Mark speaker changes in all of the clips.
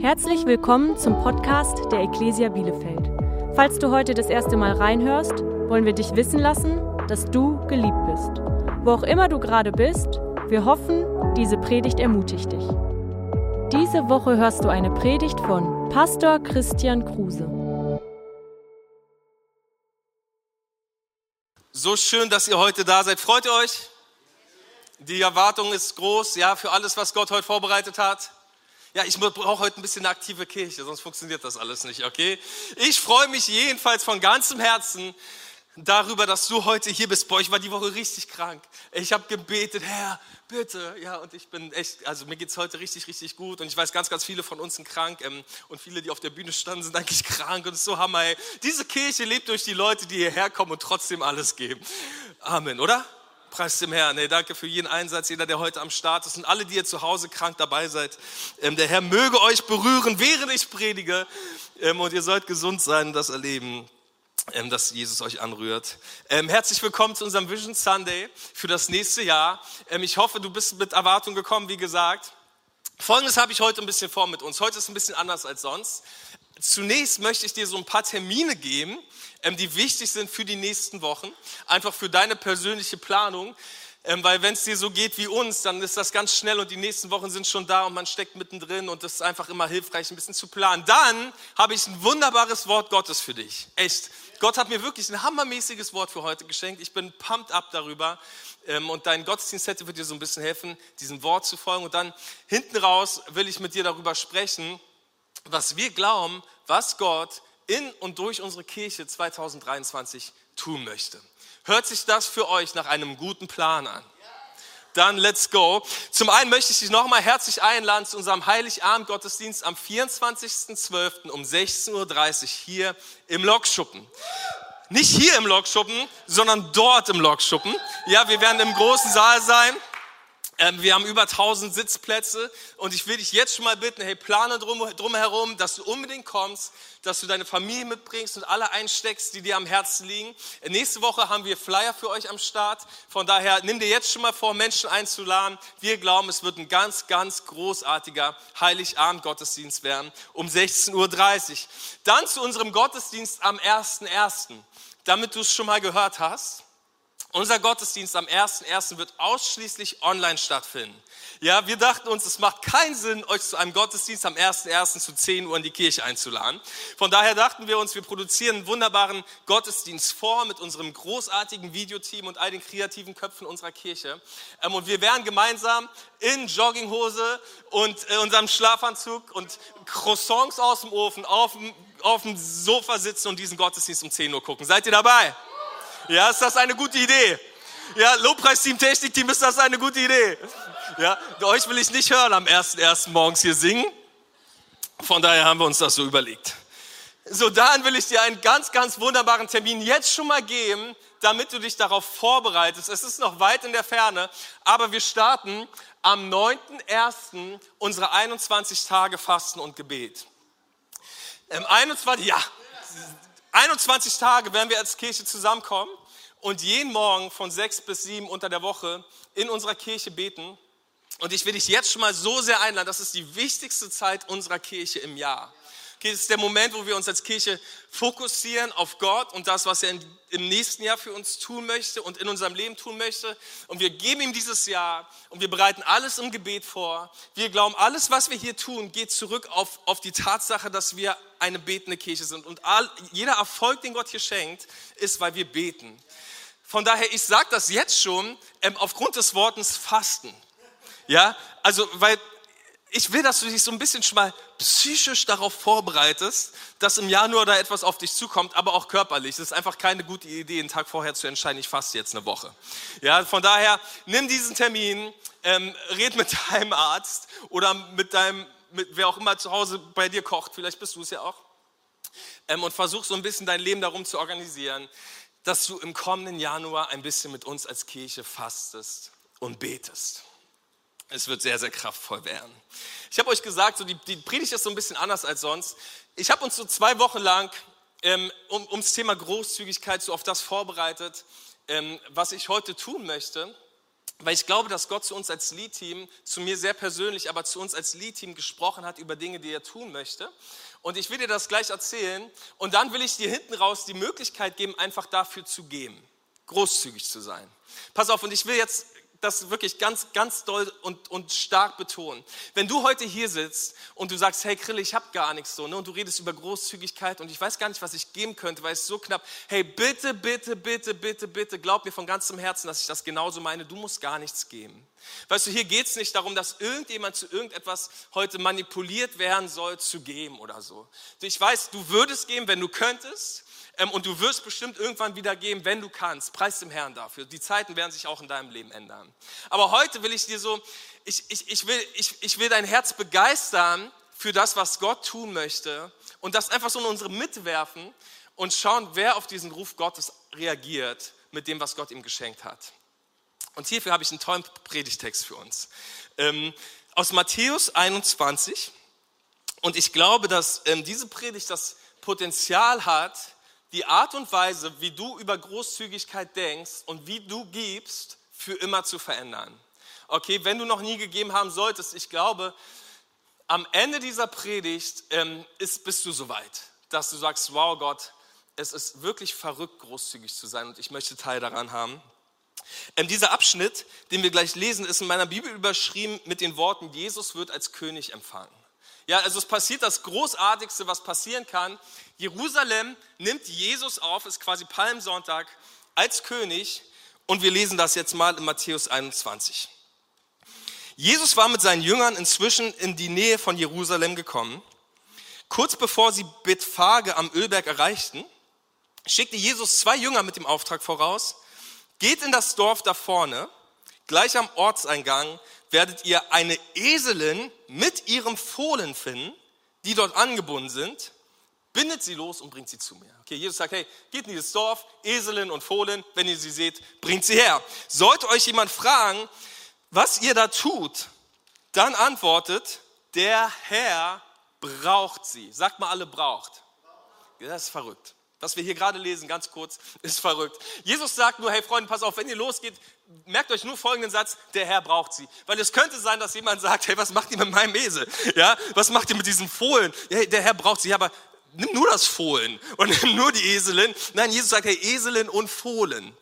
Speaker 1: Herzlich willkommen zum Podcast der Ecclesia Bielefeld. Falls du heute das erste Mal reinhörst, wollen wir dich wissen lassen, dass du geliebt bist. Wo auch immer du gerade bist, wir hoffen, diese Predigt ermutigt dich. Diese Woche hörst du eine Predigt von Pastor Christian Kruse.
Speaker 2: So schön, dass ihr heute da seid. Freut ihr euch? Die Erwartung ist groß, ja, für alles, was Gott heute vorbereitet hat. Ja, ich brauche heute ein bisschen eine aktive Kirche, sonst funktioniert das alles nicht, okay? Ich freue mich jedenfalls von ganzem Herzen darüber, dass du heute hier bist. Boah, ich war die Woche richtig krank. Ich habe gebetet, Herr, bitte. Ja, und ich bin echt, also mir geht es heute richtig, richtig gut. Und ich weiß, ganz, ganz viele von uns sind krank. Ähm, und viele, die auf der Bühne standen, sind eigentlich krank. Und so Hammer, ey. Diese Kirche lebt durch die Leute, die hierher kommen und trotzdem alles geben. Amen, oder? Preis dem Herrn. Nee, danke für jeden Einsatz, jeder, der heute am Start ist und alle, die ihr zu Hause krank dabei seid. Ähm, der Herr möge euch berühren, während ich predige. Ähm, und ihr sollt gesund sein und das erleben, ähm, dass Jesus euch anrührt. Ähm, herzlich willkommen zu unserem Vision Sunday für das nächste Jahr. Ähm, ich hoffe, du bist mit Erwartung gekommen, wie gesagt. Folgendes habe ich heute ein bisschen vor mit uns. Heute ist ein bisschen anders als sonst. Zunächst möchte ich dir so ein paar Termine geben, die wichtig sind für die nächsten Wochen, einfach für deine persönliche Planung. Ähm, weil wenn es dir so geht wie uns, dann ist das ganz schnell und die nächsten Wochen sind schon da und man steckt mittendrin und das ist einfach immer hilfreich, ein bisschen zu planen. Dann habe ich ein wunderbares Wort Gottes für dich. Echt. Gott hat mir wirklich ein hammermäßiges Wort für heute geschenkt. Ich bin pumped up darüber. Ähm, und dein Gottesdienst wird dir so ein bisschen helfen, diesem Wort zu folgen. Und dann hinten raus will ich mit dir darüber sprechen, was wir glauben, was Gott in und durch unsere Kirche 2023 tun möchte. Hört sich das für euch nach einem guten Plan an? Dann let's go. Zum einen möchte ich dich nochmal herzlich einladen zu unserem Heiligabend-Gottesdienst am 24.12. um 16.30 Uhr hier im Lokschuppen. Nicht hier im Lokschuppen, sondern dort im Lokschuppen. Ja, wir werden im großen Saal sein. Ähm, wir haben über 1000 Sitzplätze und ich will dich jetzt schon mal bitten, hey, plane drum, drumherum, dass du unbedingt kommst, dass du deine Familie mitbringst und alle einsteckst, die dir am Herzen liegen. Nächste Woche haben wir Flyer für euch am Start. Von daher nimm dir jetzt schon mal vor, Menschen einzuladen. Wir glauben, es wird ein ganz, ganz großartiger Heiligabend-Gottesdienst werden um 16.30 Uhr. Dann zu unserem Gottesdienst am 1.1., damit du es schon mal gehört hast. Unser Gottesdienst am 1.1. wird ausschließlich online stattfinden. Ja, wir dachten uns, es macht keinen Sinn, euch zu einem Gottesdienst am 1.1. zu 10 Uhr in die Kirche einzuladen. Von daher dachten wir uns, wir produzieren einen wunderbaren Gottesdienst vor mit unserem großartigen Videoteam und all den kreativen Köpfen unserer Kirche. Ähm, und wir werden gemeinsam in Jogginghose und äh, unserem Schlafanzug und Croissants aus dem Ofen auf dem, auf dem Sofa sitzen und diesen Gottesdienst um 10 Uhr gucken. Seid ihr dabei? Ja, ist das eine gute Idee? Ja, Lobpreisteam, Technikteam, ist das eine gute Idee? Ja, euch will ich nicht hören am ersten, ersten morgens hier singen. Von daher haben wir uns das so überlegt. So, dann will ich dir einen ganz, ganz wunderbaren Termin jetzt schon mal geben, damit du dich darauf vorbereitest. Es ist noch weit in der Ferne, aber wir starten am 9.1. unsere 21 Tage Fasten und Gebet. Ähm, 21, ja, 21 Tage werden wir als Kirche zusammenkommen und jeden Morgen von sechs bis sieben unter der Woche in unserer Kirche beten. Und ich will dich jetzt schon mal so sehr einladen, das ist die wichtigste Zeit unserer Kirche im Jahr. Ist der Moment, wo wir uns als Kirche fokussieren auf Gott und das, was er im nächsten Jahr für uns tun möchte und in unserem Leben tun möchte. Und wir geben ihm dieses Jahr und wir bereiten alles im Gebet vor. Wir glauben, alles, was wir hier tun, geht zurück auf, auf die Tatsache, dass wir eine betende Kirche sind. Und all, jeder Erfolg, den Gott hier schenkt, ist, weil wir beten. Von daher, ich sage das jetzt schon ähm, aufgrund des Wortes Fasten. Ja, also, weil ich will, dass du dich so ein bisschen schon mal psychisch darauf vorbereitest, dass im Januar da etwas auf dich zukommt, aber auch körperlich. Es ist einfach keine gute Idee, einen Tag vorher zu entscheiden, ich faste jetzt eine Woche. Ja, von daher, nimm diesen Termin, ähm, red mit deinem Arzt oder mit deinem, mit wer auch immer zu Hause bei dir kocht, vielleicht bist du es ja auch, ähm, und versuch so ein bisschen dein Leben darum zu organisieren, dass du im kommenden Januar ein bisschen mit uns als Kirche fastest und betest. Es wird sehr, sehr kraftvoll werden. Ich habe euch gesagt, so die, die Predigt ist so ein bisschen anders als sonst. Ich habe uns so zwei Wochen lang ähm, um, ums Thema Großzügigkeit so auf das vorbereitet, ähm, was ich heute tun möchte. weil ich glaube, dass Gott zu uns als Lead-Team, zu mir sehr persönlich, aber zu uns als Lead-Team gesprochen hat über Dinge, die er tun möchte. Und ich will dir das gleich erzählen. Und dann will ich dir hinten raus die Möglichkeit geben, einfach dafür zu geben, großzügig zu sein. Pass auf, und ich will jetzt das wirklich ganz, ganz doll und, und stark betonen. Wenn du heute hier sitzt und du sagst, hey Krille, ich habe gar nichts so, ne, und du redest über Großzügigkeit und ich weiß gar nicht, was ich geben könnte, weil es so knapp. Hey, bitte, bitte, bitte, bitte, bitte, glaub mir von ganzem Herzen, dass ich das genauso meine. Du musst gar nichts geben. Weißt du, hier geht es nicht darum, dass irgendjemand zu irgendetwas heute manipuliert werden soll, zu geben oder so. Ich weiß, du würdest geben, wenn du könntest. Ähm, und du wirst bestimmt irgendwann wieder geben, wenn du kannst. Preis dem Herrn dafür. Die Zeiten werden sich auch in deinem Leben ändern. Aber heute will ich dir so, ich, ich, ich, will, ich, ich will dein Herz begeistern für das, was Gott tun möchte und das einfach so in unsere Mitte werfen und schauen, wer auf diesen Ruf Gottes reagiert mit dem, was Gott ihm geschenkt hat. Und hierfür habe ich einen tollen Predigtext für uns. Ähm, aus Matthäus 21. Und ich glaube, dass ähm, diese Predigt das Potenzial hat, die Art und Weise, wie du über Großzügigkeit denkst und wie du gibst, für immer zu verändern. Okay, wenn du noch nie gegeben haben solltest, ich glaube, am Ende dieser Predigt ähm, ist, bist du soweit, dass du sagst, wow Gott, es ist wirklich verrückt, großzügig zu sein und ich möchte Teil daran haben. Ähm, dieser Abschnitt, den wir gleich lesen, ist in meiner Bibel überschrieben mit den Worten, Jesus wird als König empfangen. Ja, also es passiert das Großartigste, was passieren kann. Jerusalem nimmt Jesus auf, ist quasi Palmsonntag, als König. Und wir lesen das jetzt mal in Matthäus 21. Jesus war mit seinen Jüngern inzwischen in die Nähe von Jerusalem gekommen. Kurz bevor sie Bethphage am Ölberg erreichten, schickte Jesus zwei Jünger mit dem Auftrag voraus, geht in das Dorf da vorne, gleich am Ortseingang werdet ihr eine Eselin mit ihrem Fohlen finden, die dort angebunden sind, bindet sie los und bringt sie zu mir. Okay, Jesus sagt, hey, geht in dieses Dorf, Eselin und Fohlen, wenn ihr sie seht, bringt sie her. Sollte euch jemand fragen, was ihr da tut, dann antwortet, der Herr braucht sie. Sagt mal alle braucht. Das ist verrückt. Was wir hier gerade lesen, ganz kurz, ist verrückt. Jesus sagt nur, hey Freunde, pass auf, wenn ihr losgeht, merkt euch nur folgenden Satz, der Herr braucht sie. Weil es könnte sein, dass jemand sagt, hey, was macht ihr mit meinem Esel? Ja, was macht ihr mit diesen Fohlen? Hey, der Herr braucht sie. Ja, aber nimm nur das Fohlen und nimm nur die Eselin. Nein, Jesus sagt, hey, Eselin und Fohlen.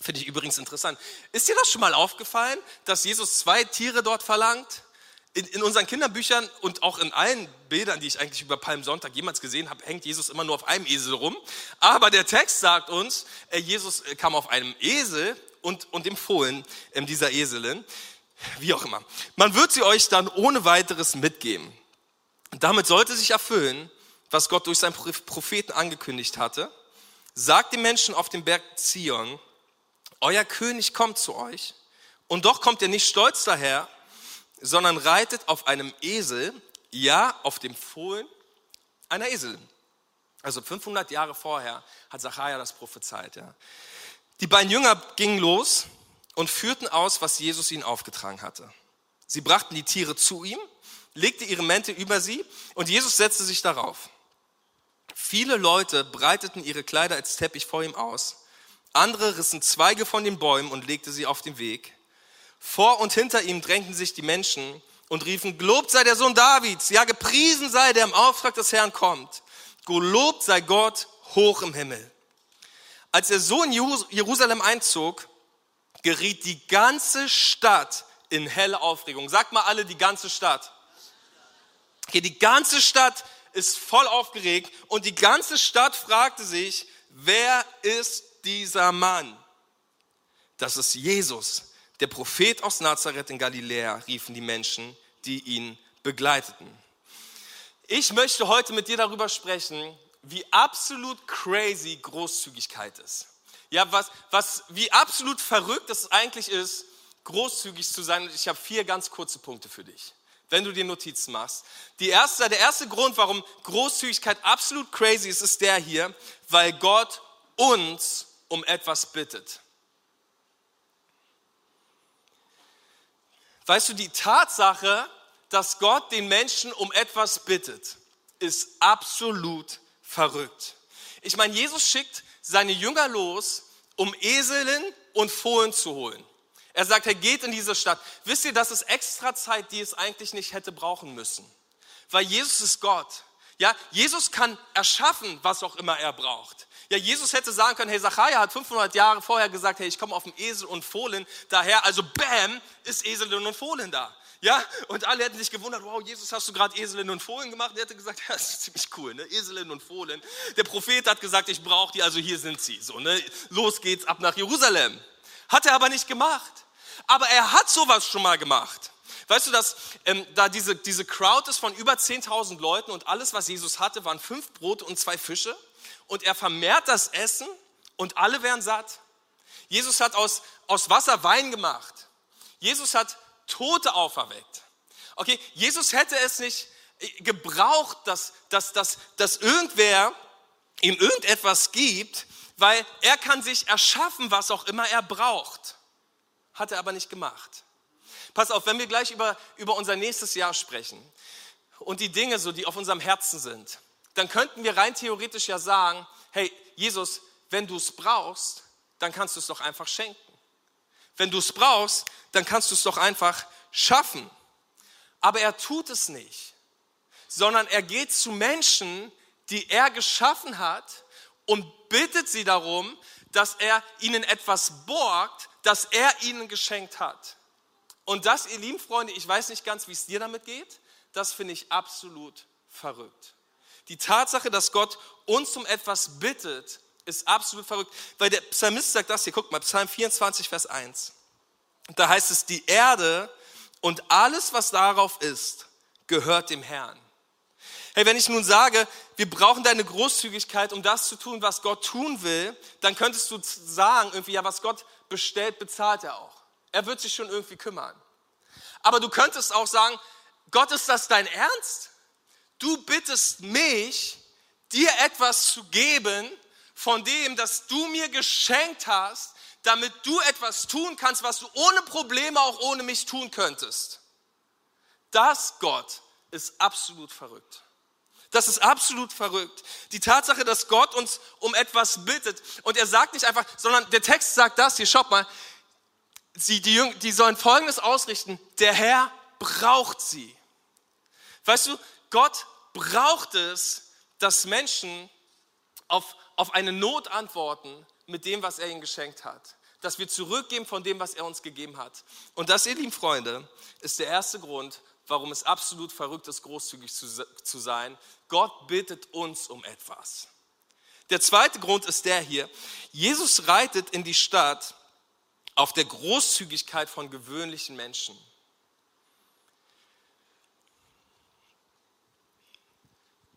Speaker 2: Finde ich übrigens interessant. Ist dir das schon mal aufgefallen, dass Jesus zwei Tiere dort verlangt? In, in, unseren Kinderbüchern und auch in allen Bildern, die ich eigentlich über Palmsonntag jemals gesehen habe, hängt Jesus immer nur auf einem Esel rum. Aber der Text sagt uns, äh, Jesus äh, kam auf einem Esel und, und dem Fohlen äh, dieser Eselin. Wie auch immer. Man wird sie euch dann ohne weiteres mitgeben. Damit sollte sich erfüllen, was Gott durch seinen Propheten angekündigt hatte. Sagt den Menschen auf dem Berg Zion, euer König kommt zu euch. Und doch kommt er nicht stolz daher, sondern reitet auf einem Esel, ja, auf dem Fohlen einer Esel. Also 500 Jahre vorher hat Zachariah das prophezeit. Ja. Die beiden Jünger gingen los und führten aus, was Jesus ihnen aufgetragen hatte. Sie brachten die Tiere zu ihm, legte ihre Mäntel über sie und Jesus setzte sich darauf. Viele Leute breiteten ihre Kleider als Teppich vor ihm aus. Andere rissen Zweige von den Bäumen und legten sie auf den Weg. Vor und hinter ihm drängten sich die Menschen und riefen, gelobt sei der Sohn Davids, ja gepriesen sei, der im Auftrag des Herrn kommt. Gelobt sei Gott hoch im Himmel. Als er so in Jerusalem einzog, geriet die ganze Stadt in helle Aufregung. Sagt mal alle, die ganze Stadt. Okay, die ganze Stadt ist voll aufgeregt und die ganze Stadt fragte sich, wer ist dieser Mann? Das ist Jesus, der Prophet aus Nazareth in Galiläa, riefen die Menschen, die ihn begleiteten. Ich möchte heute mit dir darüber sprechen, wie absolut crazy Großzügigkeit ist. Ja, was, was, wie absolut verrückt es eigentlich ist, großzügig zu sein. Und ich habe vier ganz kurze Punkte für dich, wenn du dir Notizen machst. Die erste, der erste Grund, warum Großzügigkeit absolut crazy ist, ist der hier, weil Gott uns um etwas bittet. Weißt du, die Tatsache, dass Gott den Menschen um etwas bittet, ist absolut verrückt. Ich meine, Jesus schickt seine Jünger los, um Eseln und Fohlen zu holen. Er sagt, er geht in diese Stadt. Wisst ihr, das ist extra Zeit, die es eigentlich nicht hätte brauchen müssen. Weil Jesus ist Gott. Ja, Jesus kann erschaffen, was auch immer er braucht. Ja, Jesus hätte sagen können, hey, Zachariah hat 500 Jahre vorher gesagt, hey, ich komme auf dem Esel und Fohlen daher, also bam, ist Eselin und Fohlen da. Ja, und alle hätten sich gewundert, wow, Jesus, hast du gerade Eselin und Fohlen gemacht? Er hätte gesagt, ja, das ist ziemlich cool, ne? Eselin und Fohlen. Der Prophet hat gesagt, ich brauche die, also hier sind sie. So, ne? Los geht's ab nach Jerusalem. Hat er aber nicht gemacht. Aber er hat sowas schon mal gemacht. Weißt du, dass ähm, da diese, diese Crowd ist von über 10.000 Leuten und alles, was Jesus hatte, waren fünf Brote und zwei Fische. Und er vermehrt das Essen und alle werden satt. Jesus hat aus, aus Wasser Wein gemacht. Jesus hat Tote auferweckt. Okay, Jesus hätte es nicht äh, gebraucht, dass, dass, dass, dass irgendwer ihm irgendetwas gibt, weil er kann sich erschaffen, was auch immer er braucht. Hat er aber nicht gemacht. Pass auf, wenn wir gleich über, über unser nächstes Jahr sprechen und die Dinge so, die auf unserem Herzen sind, dann könnten wir rein theoretisch ja sagen, hey Jesus, wenn du es brauchst, dann kannst du es doch einfach schenken. Wenn du es brauchst, dann kannst du es doch einfach schaffen. Aber er tut es nicht, sondern er geht zu Menschen, die er geschaffen hat und bittet sie darum, dass er ihnen etwas borgt, das er ihnen geschenkt hat. Und das, ihr lieben Freunde, ich weiß nicht ganz, wie es dir damit geht, das finde ich absolut verrückt. Die Tatsache, dass Gott uns um etwas bittet, ist absolut verrückt. Weil der Psalmist sagt das hier, guck mal, Psalm 24, Vers 1. Da heißt es, die Erde und alles, was darauf ist, gehört dem Herrn. Hey, wenn ich nun sage, wir brauchen deine Großzügigkeit, um das zu tun, was Gott tun will, dann könntest du sagen, irgendwie, ja, was Gott bestellt, bezahlt er auch. Er wird sich schon irgendwie kümmern. Aber du könntest auch sagen, Gott, ist das dein Ernst? Du bittest mich, dir etwas zu geben von dem, das du mir geschenkt hast, damit du etwas tun kannst, was du ohne Probleme auch ohne mich tun könntest. Das, Gott, ist absolut verrückt. Das ist absolut verrückt. Die Tatsache, dass Gott uns um etwas bittet und er sagt nicht einfach, sondern der Text sagt das hier, schaut mal, sie, die, Jünger, die sollen Folgendes ausrichten, der Herr braucht sie. Weißt du, Gott braucht es, dass Menschen auf, auf eine Not antworten mit dem, was er ihnen geschenkt hat. Dass wir zurückgeben von dem, was er uns gegeben hat. Und das, ihr lieben Freunde, ist der erste Grund, warum es absolut verrückt ist, großzügig zu, zu sein. Gott bittet uns um etwas. Der zweite Grund ist der hier. Jesus reitet in die Stadt auf der Großzügigkeit von gewöhnlichen Menschen.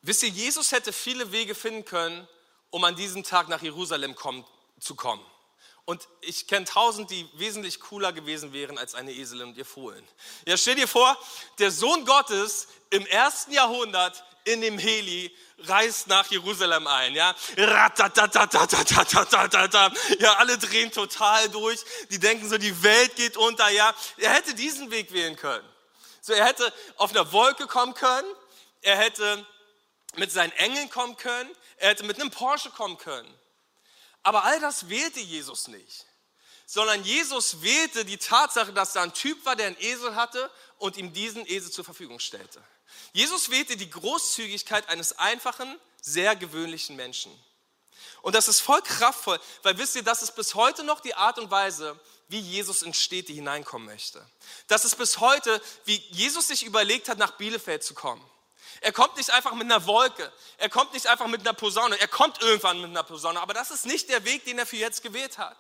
Speaker 2: Wisst ihr, Jesus hätte viele Wege finden können, um an diesem Tag nach Jerusalem kommen, zu kommen. Und ich kenne tausend, die wesentlich cooler gewesen wären als eine Eselin und ihr Fohlen. Ja, stell dir vor, der Sohn Gottes im ersten Jahrhundert in dem Heli reist nach Jerusalem ein, ja. Ja, alle drehen total durch. Die denken so, die Welt geht unter, ja. Er hätte diesen Weg wählen können. So, er hätte auf einer Wolke kommen können. Er hätte mit seinen Engeln kommen können. Er hätte mit einem Porsche kommen können. Aber all das wählte Jesus nicht. Sondern Jesus wählte die Tatsache, dass da ein Typ war, der einen Esel hatte und ihm diesen Esel zur Verfügung stellte. Jesus wählte die Großzügigkeit eines einfachen, sehr gewöhnlichen Menschen. Und das ist voll kraftvoll, weil wisst ihr, das ist bis heute noch die Art und Weise, wie Jesus in Städte hineinkommen möchte. Das ist bis heute, wie Jesus sich überlegt hat, nach Bielefeld zu kommen. Er kommt nicht einfach mit einer Wolke, er kommt nicht einfach mit einer Posaune, er kommt irgendwann mit einer Posaune, aber das ist nicht der Weg, den er für jetzt gewählt hat,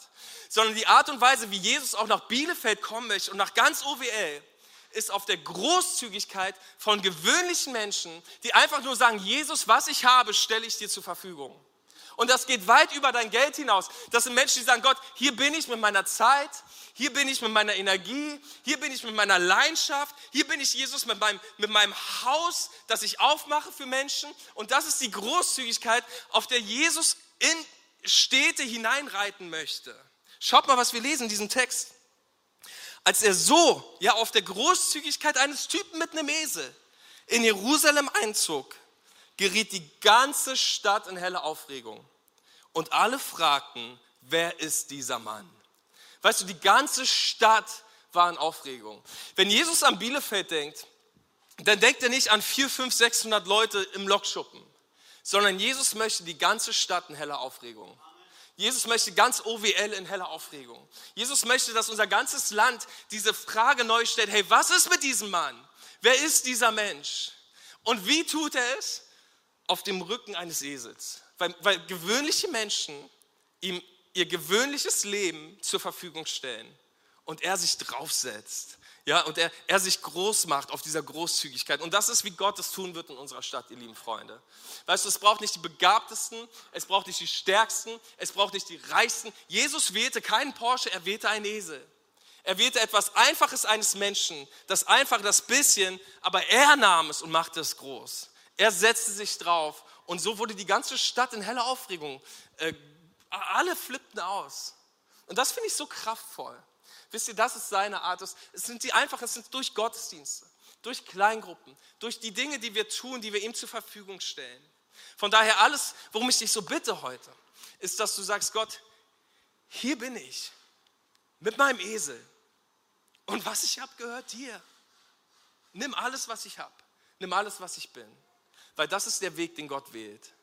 Speaker 2: sondern die Art und Weise, wie Jesus auch nach Bielefeld kommen möchte und nach ganz OWL, ist auf der Großzügigkeit von gewöhnlichen Menschen, die einfach nur sagen, Jesus, was ich habe, stelle ich dir zur Verfügung. Und das geht weit über dein Geld hinaus. Das sind Menschen, die sagen, Gott, hier bin ich mit meiner Zeit, hier bin ich mit meiner Energie, hier bin ich mit meiner Leidenschaft, hier bin ich Jesus mit meinem, mit meinem Haus, das ich aufmache für Menschen. Und das ist die Großzügigkeit, auf der Jesus in Städte hineinreiten möchte. Schaut mal, was wir lesen in diesem Text als er so, ja, auf der Großzügigkeit eines Typen mit einem Esel in Jerusalem einzog, geriet die ganze Stadt in helle Aufregung. Und alle fragten, wer ist dieser Mann? Weißt du, die ganze Stadt war in Aufregung. Wenn Jesus an Bielefeld denkt, dann denkt er nicht an 4, 5, 600 Leute im Lokschuppen, sondern Jesus möchte die ganze Stadt in heller Aufregung. Jesus möchte ganz OWL in heller Aufregung. Jesus möchte, dass unser ganzes Land diese Frage neu stellt, hey, was ist mit diesem Mann? Wer ist dieser Mensch? Und wie tut er es? Auf dem Rücken eines Esels. Weil, weil gewöhnliche Menschen ihm ihr gewöhnliches Leben zur Verfügung stellen und er sich draufsetzt. Ja, und er, er sich groß macht auf dieser Großzügigkeit. Und das ist, wie Gott es tun wird in unserer Stadt, ihr lieben Freunde. Weißt du, es braucht nicht die Begabtesten, es braucht nicht die Stärksten, es braucht nicht die Reichsten. Jesus wählte keinen Porsche, er wählte einen Esel. Er wählte etwas Einfaches eines Menschen, das Einfache, das Bisschen, aber er nahm es und machte es groß. Er setzte sich drauf und so wurde die ganze Stadt in heller Aufregung. Äh, alle flippten aus. Und das finde ich so kraftvoll. Wisst ihr, das ist seine Art. Es sind die einfach, es sind durch Gottesdienste, durch Kleingruppen, durch die Dinge, die wir tun, die wir ihm zur Verfügung stellen. Von daher alles, worum ich dich so bitte heute, ist, dass du sagst, Gott, hier bin ich mit meinem Esel. Und was ich habe, gehört dir. Nimm alles, was ich habe. Nimm alles, was ich bin. Weil das ist der Weg, den Gott wählt.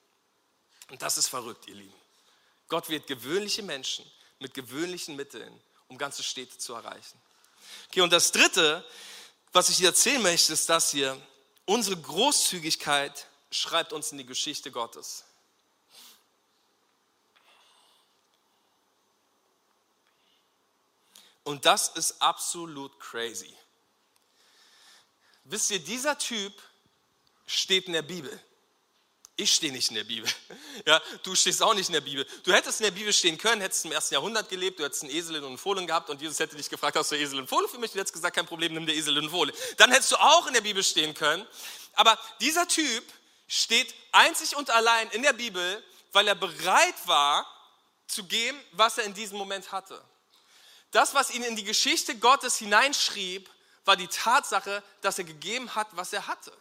Speaker 2: Und das ist verrückt, ihr Lieben. Gott wählt gewöhnliche Menschen mit gewöhnlichen Mitteln um ganze Städte zu erreichen. Okay, und das Dritte, was ich dir erzählen möchte, ist das hier. Unsere Großzügigkeit schreibt uns in die Geschichte Gottes. Und das ist absolut crazy. Wisst ihr, dieser Typ steht in der Bibel. Ich stehe nicht in der Bibel. Ja, du stehst auch nicht in der Bibel. Du hättest in der Bibel stehen können, hättest im ersten Jahrhundert gelebt, du hättest einen Esel und einen Fohlen gehabt und Jesus hätte dich gefragt, hast du Esel und Fohlen für mich? Du hättest gesagt, kein Problem, nimm der Esel und Fohlen. Dann hättest du auch in der Bibel stehen können. Aber dieser Typ steht einzig und allein in der Bibel, weil er bereit war zu geben, was er in diesem Moment hatte. Das, was ihn in die Geschichte Gottes hineinschrieb, war die Tatsache, dass er gegeben hat, was er hatte.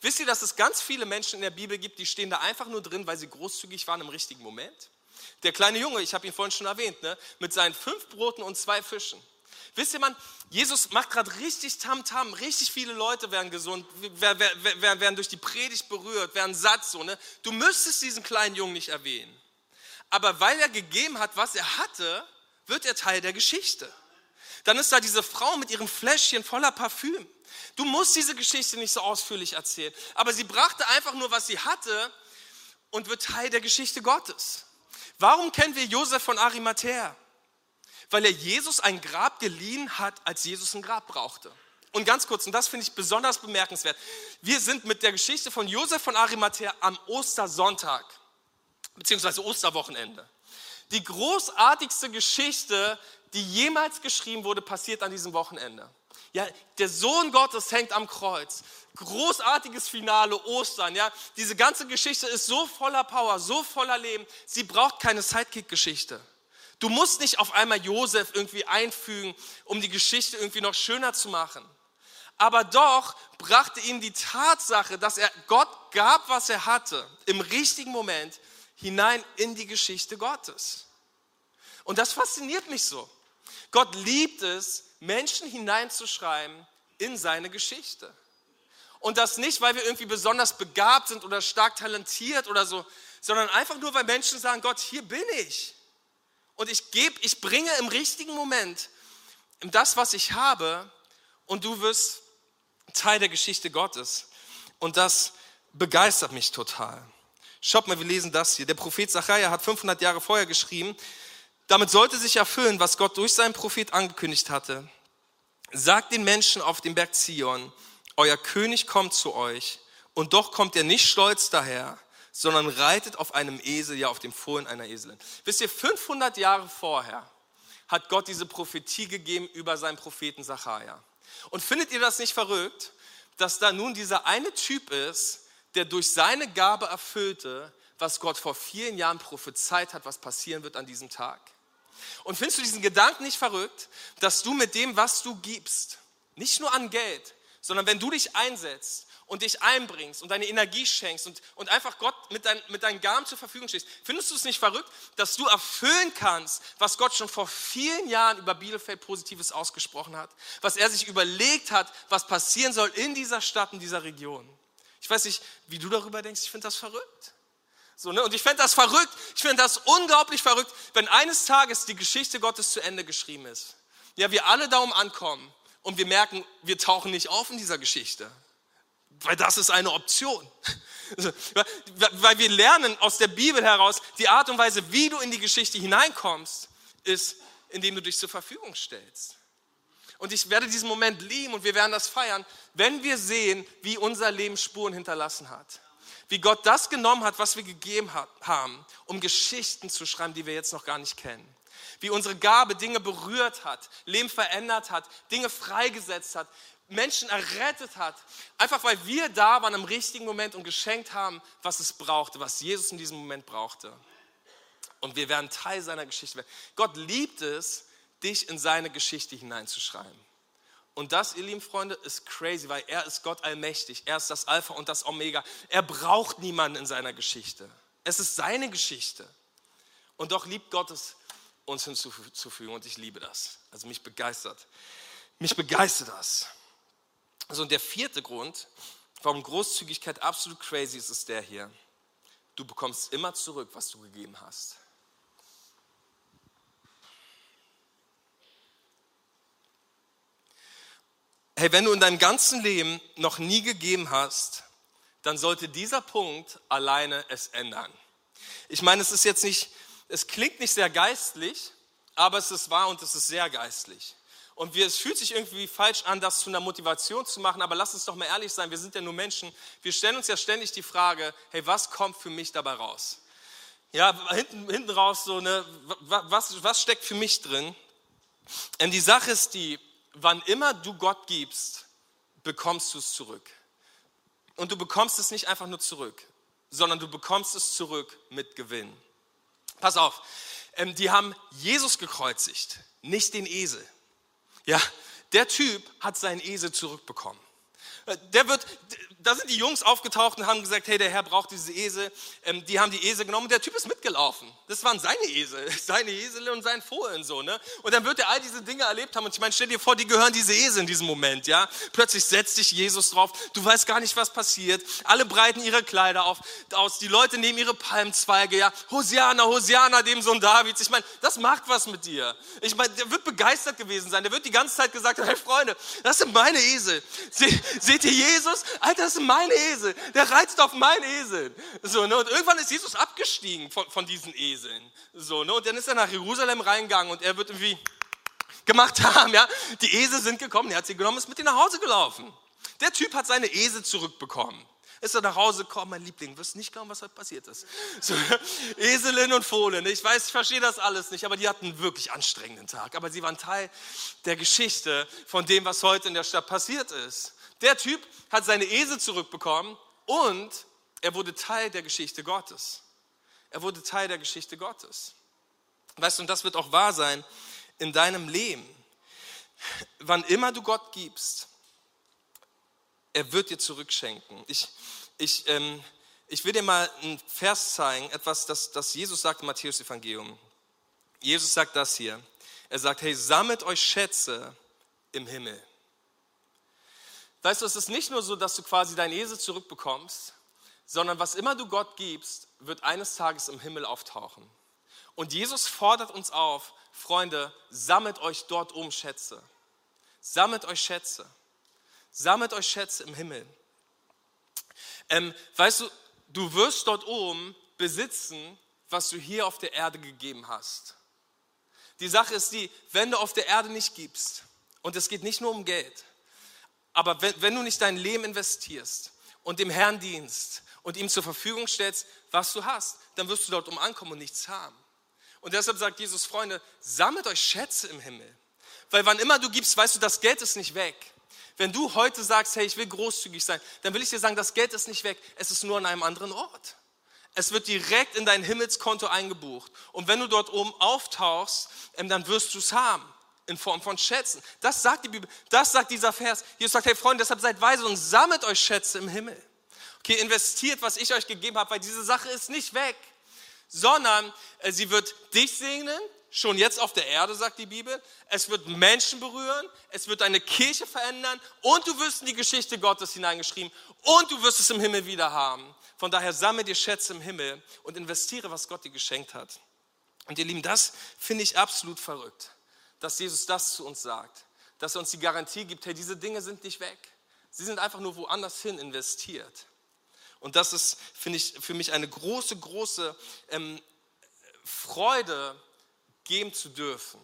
Speaker 2: Wisst ihr, dass es ganz viele Menschen in der Bibel gibt, die stehen da einfach nur drin, weil sie großzügig waren im richtigen Moment? Der kleine Junge, ich habe ihn vorhin schon erwähnt, ne, mit seinen fünf Broten und zwei Fischen. Wisst ihr, man, Jesus macht gerade richtig Tamtam, -Tam, richtig viele Leute werden gesund, werden, werden, werden durch die Predigt berührt, werden satt. So, ne? Du müsstest diesen kleinen Jungen nicht erwähnen. Aber weil er gegeben hat, was er hatte, wird er Teil der Geschichte. Dann ist da diese Frau mit ihrem Fläschchen voller Parfüm. Du musst diese Geschichte nicht so ausführlich erzählen. Aber sie brachte einfach nur, was sie hatte und wird Teil der Geschichte Gottes. Warum kennen wir Josef von Arimathea? Weil er Jesus ein Grab geliehen hat, als Jesus ein Grab brauchte. Und ganz kurz, und das finde ich besonders bemerkenswert, wir sind mit der Geschichte von Josef von Arimathea am Ostersonntag, beziehungsweise Osterwochenende. Die großartigste Geschichte, die jemals geschrieben wurde, passiert an diesem Wochenende. Ja, der Sohn Gottes hängt am Kreuz. Großartiges Finale, Ostern. Ja, diese ganze Geschichte ist so voller Power, so voller Leben. Sie braucht keine Sidekick-Geschichte. Du musst nicht auf einmal Josef irgendwie einfügen, um die Geschichte irgendwie noch schöner zu machen. Aber doch brachte ihm die Tatsache, dass er Gott gab, was er hatte, im richtigen Moment hinein in die Geschichte Gottes. Und das fasziniert mich so. Gott liebt es, Menschen hineinzuschreiben in seine Geschichte. Und das nicht, weil wir irgendwie besonders begabt sind oder stark talentiert oder so, sondern einfach nur, weil Menschen sagen, Gott, hier bin ich. Und ich gebe, ich bringe im richtigen Moment das, was ich habe, und du wirst Teil der Geschichte Gottes. Und das begeistert mich total. Schaut mal, wir lesen das hier. Der Prophet Zachariah hat 500 Jahre vorher geschrieben, damit sollte sich erfüllen, was Gott durch seinen Prophet angekündigt hatte. Sagt den Menschen auf dem Berg Zion, euer König kommt zu euch, und doch kommt er nicht stolz daher, sondern reitet auf einem Esel, ja auf dem Fohlen einer Eselin. Wisst ihr, 500 Jahre vorher hat Gott diese Prophetie gegeben über seinen Propheten Sacharja. Und findet ihr das nicht verrückt, dass da nun dieser eine Typ ist, der durch seine Gabe erfüllte, was Gott vor vielen Jahren prophezeit hat, was passieren wird an diesem Tag? Und findest du diesen Gedanken nicht verrückt, dass du mit dem, was du gibst, nicht nur an Geld, sondern wenn du dich einsetzt und dich einbringst und deine Energie schenkst und, und einfach Gott mit, dein, mit deinen Gaben zur Verfügung stehst, findest du es nicht verrückt, dass du erfüllen kannst, was Gott schon vor vielen Jahren über Bielefeld Positives ausgesprochen hat, was er sich überlegt hat, was passieren soll in dieser Stadt, in dieser Region. Ich weiß nicht, wie du darüber denkst, ich finde das verrückt. So, ne? Und ich fände das verrückt, ich finde das unglaublich verrückt, wenn eines Tages die Geschichte Gottes zu Ende geschrieben ist. Ja, wir alle darum ankommen und wir merken, wir tauchen nicht auf in dieser Geschichte weil das ist eine Option. Weil wir lernen aus der Bibel heraus, die Art und Weise, wie du in die Geschichte hineinkommst, ist, indem du dich zur Verfügung stellst. Und ich werde diesen Moment lieben und wir werden das feiern, wenn wir sehen, wie unser Leben Spuren hinterlassen hat. Wie Gott das genommen hat, was wir gegeben haben, um Geschichten zu schreiben, die wir jetzt noch gar nicht kennen. Wie unsere Gabe Dinge berührt hat, Leben verändert hat, Dinge freigesetzt hat, Menschen errettet hat, einfach weil wir da waren im richtigen Moment und geschenkt haben, was es brauchte, was Jesus in diesem Moment brauchte. Und wir werden Teil seiner Geschichte. Gott liebt es, dich in seine Geschichte hineinzuschreiben. Und das, ihr lieben Freunde, ist crazy, weil er ist Gott allmächtig. Er ist das Alpha und das Omega. Er braucht niemanden in seiner Geschichte. Es ist seine Geschichte. Und doch liebt Gott es, uns hinzuzufügen. Und ich liebe das. Also mich begeistert. Mich begeistert das. Also und der vierte Grund, warum Großzügigkeit absolut crazy ist, ist der hier. Du bekommst immer zurück, was du gegeben hast. Hey, wenn du in deinem ganzen Leben noch nie gegeben hast, dann sollte dieser Punkt alleine es ändern. Ich meine, es ist jetzt nicht, es klingt nicht sehr geistlich, aber es ist wahr und es ist sehr geistlich. Und wir, es fühlt sich irgendwie falsch an, das zu einer Motivation zu machen, aber lass uns doch mal ehrlich sein, wir sind ja nur Menschen. Wir stellen uns ja ständig die Frage, hey, was kommt für mich dabei raus? Ja, hinten, hinten raus so, ne, was, was steckt für mich drin? Und die Sache ist die, wann immer du Gott gibst, bekommst du es zurück. Und du bekommst es nicht einfach nur zurück, sondern du bekommst es zurück mit Gewinn. Pass auf, ähm, die haben Jesus gekreuzigt, nicht den Esel. Ja, der Typ hat seinen Esel zurückbekommen. Äh, der wird, da sind die Jungs aufgetaucht und haben gesagt, hey, der Herr braucht diese Esel. Ähm, die haben die Esel genommen und der Typ ist mitgelaufen. Das waren seine Esel, seine Esel und sein Fohlen so, ne? Und dann wird er all diese Dinge erlebt haben und ich meine, stell dir vor, die gehören diese Esel in diesem Moment, ja? Plötzlich setzt sich Jesus drauf, du weißt gar nicht, was passiert. Alle breiten ihre Kleider auf, aus, die Leute nehmen ihre Palmzweige, ja? Hosiana, Hosiana, dem Sohn Davids. Ich meine, das macht was mit dir. Ich meine, der wird begeistert gewesen sein. Der wird die ganze Zeit gesagt haben, hey Freunde, das sind meine Esel. Sie, seht ihr Jesus? Alter, das sind meine Esel. Der reitet auf meinen Esel. So, ne? Und irgendwann ist Jesus abgestiegen von, von diesen Eseln. So, ne? Und dann ist er nach Jerusalem reingegangen und er wird irgendwie gemacht haben, ja. Die Esel sind gekommen, er hat sie genommen, ist mit ihnen nach Hause gelaufen. Der Typ hat seine Esel zurückbekommen. Ist er nach Hause gekommen, mein Liebling, wirst nicht glauben, was heute passiert ist. So, Eselin und Fohlen, ich weiß, ich verstehe das alles nicht, aber die hatten einen wirklich anstrengenden Tag. Aber sie waren Teil der Geschichte von dem, was heute in der Stadt passiert ist. Der Typ hat seine Esel zurückbekommen und er wurde Teil der Geschichte Gottes. Er wurde Teil der Geschichte Gottes. Weißt du, und das wird auch wahr sein in deinem Leben. Wann immer du Gott gibst, er wird dir zurückschenken. Ich, ich, ähm, ich will dir mal einen Vers zeigen, etwas, das, das Jesus sagt im Matthäus-Evangelium. Jesus sagt das hier. Er sagt, hey, sammelt euch Schätze im Himmel. Weißt du, es ist nicht nur so, dass du quasi dein Esel zurückbekommst, sondern was immer du Gott gibst, wird eines Tages im Himmel auftauchen. Und Jesus fordert uns auf, Freunde, sammelt euch dort um Schätze. Sammelt euch Schätze. Sammelt euch Schätze im Himmel. Ähm, weißt du, du wirst dort oben besitzen, was du hier auf der Erde gegeben hast. Die Sache ist die, wenn du auf der Erde nicht gibst, und es geht nicht nur um Geld, aber wenn, wenn du nicht dein Leben investierst und dem Herrn dienst und ihm zur Verfügung stellst, was du hast, dann wirst du dort um ankommen und nichts haben. Und deshalb sagt Jesus, Freunde, sammelt euch Schätze im Himmel. Weil wann immer du gibst, weißt du, das Geld ist nicht weg. Wenn du heute sagst, hey, ich will großzügig sein, dann will ich dir sagen, das Geld ist nicht weg, es ist nur an einem anderen Ort. Es wird direkt in dein Himmelskonto eingebucht. Und wenn du dort oben auftauchst, ähm, dann wirst du es haben in Form von Schätzen. Das sagt die Bibel, das sagt dieser Vers. Jesus sagt, hey Freunde, deshalb seid weise und sammelt euch Schätze im Himmel. Okay, investiert, was ich euch gegeben habe, weil diese Sache ist nicht weg, sondern äh, sie wird dich segnen, schon jetzt auf der Erde, sagt die Bibel. Es wird Menschen berühren, es wird eine Kirche verändern und du wirst in die Geschichte Gottes hineingeschrieben und du wirst es im Himmel wieder haben. Von daher sammle dir Schätze im Himmel und investiere, was Gott dir geschenkt hat. Und ihr Lieben, das finde ich absolut verrückt, dass Jesus das zu uns sagt, dass er uns die Garantie gibt, hey, diese Dinge sind nicht weg. Sie sind einfach nur woanders hin investiert. Und das ist, finde ich, für mich eine große, große ähm, Freude, geben zu dürfen,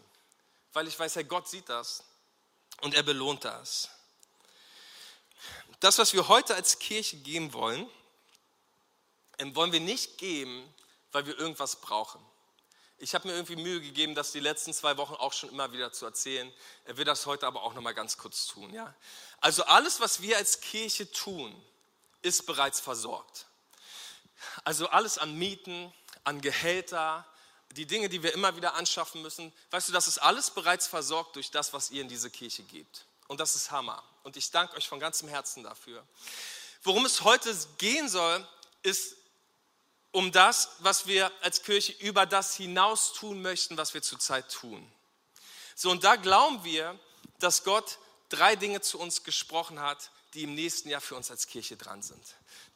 Speaker 2: weil ich weiß, Herr Gott sieht das und er belohnt das. Das, was wir heute als Kirche geben wollen, ähm, wollen wir nicht geben, weil wir irgendwas brauchen. Ich habe mir irgendwie Mühe gegeben, das die letzten zwei Wochen auch schon immer wieder zu erzählen. Er will das heute aber auch noch mal ganz kurz tun. Ja? Also alles, was wir als Kirche tun, ist bereits versorgt. Also alles an Mieten, an Gehälter, die Dinge, die wir immer wieder anschaffen müssen, weißt du, das ist alles bereits versorgt durch das, was ihr in diese Kirche gebt. Und das ist Hammer. Und ich danke euch von ganzem Herzen dafür. Worum es heute gehen soll, ist um das, was wir als Kirche über das hinaus tun möchten, was wir zurzeit tun. So, und da glauben wir, dass Gott drei Dinge zu uns gesprochen hat, die im nächsten Jahr für uns als Kirche dran sind.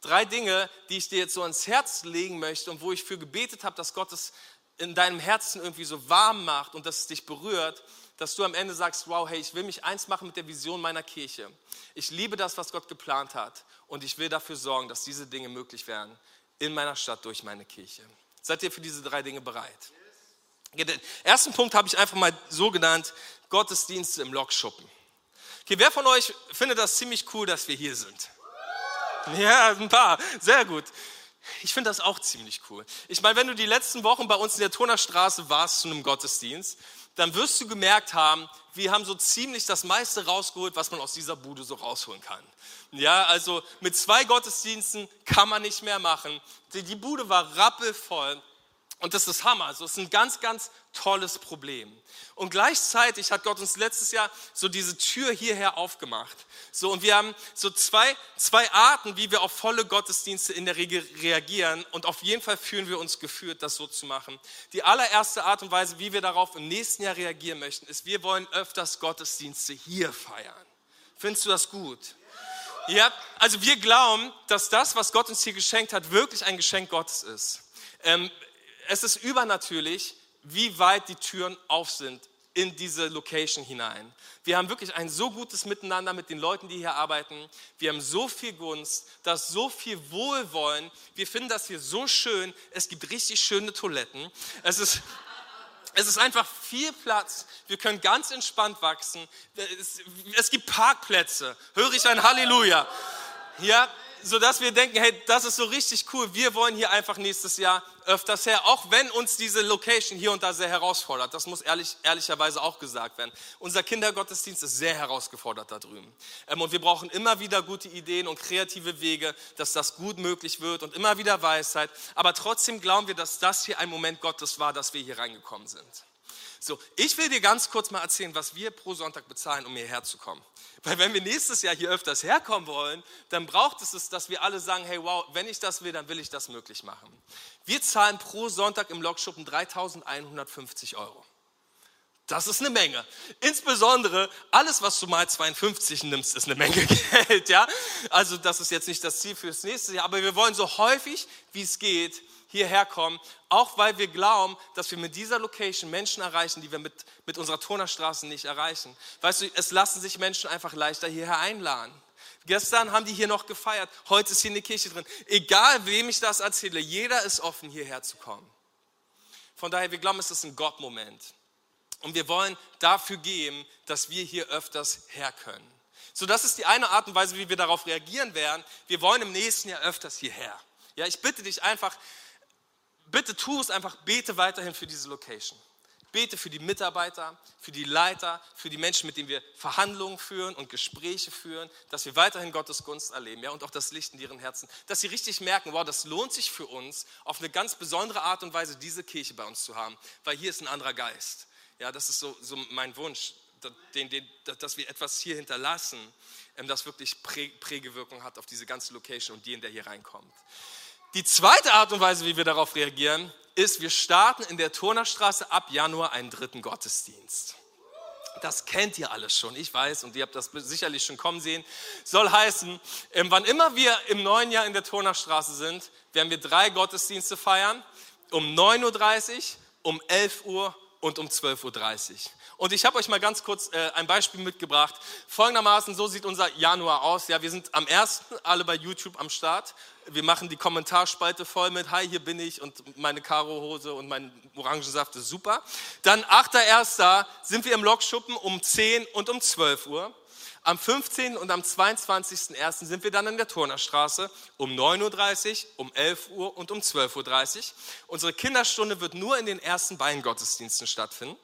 Speaker 2: Drei Dinge, die ich dir jetzt so ans Herz legen möchte und wo ich für gebetet habe, dass Gott es in deinem Herzen irgendwie so warm macht und dass es dich berührt, dass du am Ende sagst, wow, hey, ich will mich eins machen mit der Vision meiner Kirche. Ich liebe das, was Gott geplant hat und ich will dafür sorgen, dass diese Dinge möglich werden in meiner Stadt durch meine Kirche. Seid ihr für diese drei Dinge bereit? Den ersten Punkt habe ich einfach mal so genannt, Gottesdienste im Lokschuppen. Okay, wer von euch findet das ziemlich cool, dass wir hier sind? Ja, ein paar. Sehr gut. Ich finde das auch ziemlich cool. Ich meine, wenn du die letzten Wochen bei uns in der Turnerstraße warst zu einem Gottesdienst, dann wirst du gemerkt haben, wir haben so ziemlich das meiste rausgeholt, was man aus dieser Bude so rausholen kann. Ja, also mit zwei Gottesdiensten kann man nicht mehr machen. Die Bude war rappelvoll. Und das ist Hammer. Also es ist ein ganz, ganz tolles Problem. Und gleichzeitig hat Gott uns letztes Jahr so diese Tür hierher aufgemacht. So, und wir haben so zwei, zwei Arten, wie wir auf volle Gottesdienste in der Regel reagieren. Und auf jeden Fall fühlen wir uns geführt, das so zu machen. Die allererste Art und Weise, wie wir darauf im nächsten Jahr reagieren möchten, ist, wir wollen öfters Gottesdienste hier feiern. Findest du das gut? Ja, also wir glauben, dass das, was Gott uns hier geschenkt hat, wirklich ein Geschenk Gottes ist. Ähm, es ist übernatürlich, wie weit die Türen auf sind in diese Location hinein. Wir haben wirklich ein so gutes Miteinander mit den Leuten, die hier arbeiten. Wir haben so viel Gunst, das so viel Wohlwollen. Wir finden das hier so schön. Es gibt richtig schöne Toiletten. Es ist, es ist einfach viel Platz. Wir können ganz entspannt wachsen. Es, es gibt Parkplätze. Höre ich ein Halleluja. Ja, sodass wir denken, hey, das ist so richtig cool. Wir wollen hier einfach nächstes Jahr öfters her, auch wenn uns diese Location hier und da sehr herausfordert. Das muss ehrlich, ehrlicherweise auch gesagt werden. Unser Kindergottesdienst ist sehr herausgefordert da drüben. Ähm, und wir brauchen immer wieder gute Ideen und kreative Wege, dass das gut möglich wird und immer wieder Weisheit. Aber trotzdem glauben wir, dass das hier ein Moment Gottes war, dass wir hier reingekommen sind. So, ich will dir ganz kurz mal erzählen, was wir pro Sonntag bezahlen, um hierher zu kommen. Weil wenn wir nächstes Jahr hier öfters herkommen wollen, dann braucht es dass wir alle sagen, hey wow, wenn ich das will, dann will ich das möglich machen. Wir zahlen pro Sonntag im Lokschuppen 3.150 Euro. Das ist eine Menge. Insbesondere alles, was du mal 52 nimmst, ist eine Menge Geld. Ja? Also das ist jetzt nicht das Ziel fürs nächste Jahr, aber wir wollen so häufig, wie es geht, hierher kommen, auch weil wir glauben, dass wir mit dieser Location Menschen erreichen, die wir mit, mit unserer Turnerstraße nicht erreichen. Weißt du, es lassen sich Menschen einfach leichter hierher einladen. Gestern haben die hier noch gefeiert, heute ist hier eine Kirche drin. Egal, wem ich das erzähle, jeder ist offen, hierher zu kommen. Von daher, wir glauben, es ist ein Gottmoment. Und wir wollen dafür geben, dass wir hier öfters her können. So, das ist die eine Art und Weise, wie wir darauf reagieren werden. Wir wollen im nächsten Jahr öfters hierher. Ja, ich bitte dich einfach, bitte tu es einfach, bete weiterhin für diese Location. Bete für die Mitarbeiter, für die Leiter, für die Menschen, mit denen wir Verhandlungen führen und Gespräche führen, dass wir weiterhin Gottes Gunst erleben ja, und auch das Licht in ihren Herzen. Dass sie richtig merken, wow, das lohnt sich für uns, auf eine ganz besondere Art und Weise diese Kirche bei uns zu haben, weil hier ist ein anderer Geist. Ja, das ist so, so mein Wunsch dass wir etwas hier hinterlassen, ähm, das wirklich Prägewirkung hat auf diese ganze Location und jeden, der hier reinkommt. Die zweite Art und Weise, wie wir darauf reagieren, ist, wir starten in der Turnerstraße ab Januar einen dritten Gottesdienst. Das kennt ihr alles schon, ich weiß, und ihr habt das sicherlich schon kommen sehen. Soll heißen, ähm, wann immer wir im neuen Jahr in der Turnerstraße sind, werden wir drei Gottesdienste feiern. Um 9.30 Uhr, um 11 Uhr und um 12.30 Uhr. Und ich habe euch mal ganz kurz äh, ein Beispiel mitgebracht. Folgendermaßen, so sieht unser Januar aus. Ja, wir sind am 1. alle bei YouTube am Start. Wir machen die Kommentarspalte voll mit Hi, hier bin ich und meine Karo-Hose und mein Orangensaft ist super. Dann 8.1. sind wir im Lokschuppen um 10 und um 12 Uhr. Am 15. und am 22.01. sind wir dann in der Turnerstraße um 9.30 Uhr, um 11 Uhr und um 12.30 Uhr. Unsere Kinderstunde wird nur in den ersten beiden Gottesdiensten stattfinden.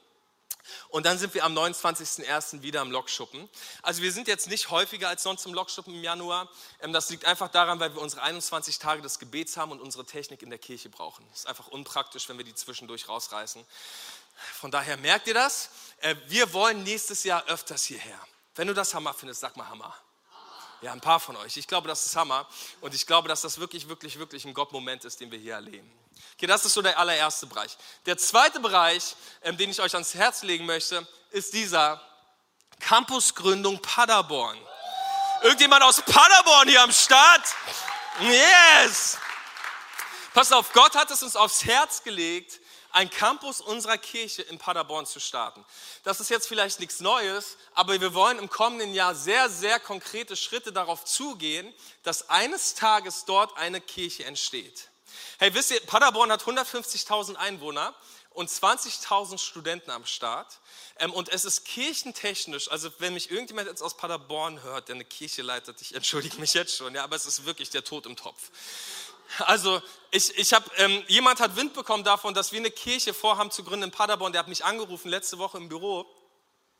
Speaker 2: Und dann sind wir am 29.01. wieder im Lokschuppen. Also wir sind jetzt nicht häufiger als sonst im Lokschuppen im Januar. Ähm, das liegt einfach daran, weil wir unsere 21 Tage des Gebets haben und unsere Technik in der Kirche brauchen. Das ist einfach unpraktisch, wenn wir die zwischendurch rausreißen. Von daher merkt ihr das. Äh, wir wollen nächstes Jahr öfters hierher. Wenn du das Hammer findest, sag mal Hammer. Ja, ein paar von euch. Ich glaube, das ist Hammer. Und ich glaube, dass das wirklich, wirklich, wirklich ein Gott-Moment ist, den wir hier erleben. Okay, das ist so der allererste Bereich. Der zweite Bereich, ähm, den ich euch ans Herz legen möchte, ist dieser Campusgründung Paderborn. Irgendjemand aus Paderborn hier am Start? Yes! Pass auf, Gott hat es uns aufs Herz gelegt, ein Campus unserer Kirche in Paderborn zu starten. Das ist jetzt vielleicht nichts Neues, aber wir wollen im kommenden Jahr sehr, sehr konkrete Schritte darauf zugehen, dass eines Tages dort eine Kirche entsteht. Hey, wisst ihr, Paderborn hat 150.000 Einwohner und 20.000 Studenten am Start. Ähm, und es ist kirchentechnisch, also wenn mich irgendjemand jetzt aus Paderborn hört, der eine Kirche leitet, ich entschuldige mich jetzt schon, ja, aber es ist wirklich der Tod im Topf. Also ich, ich habe, ähm, jemand hat Wind bekommen davon, dass wir eine Kirche vorhaben zu gründen in Paderborn. Der hat mich angerufen letzte Woche im Büro.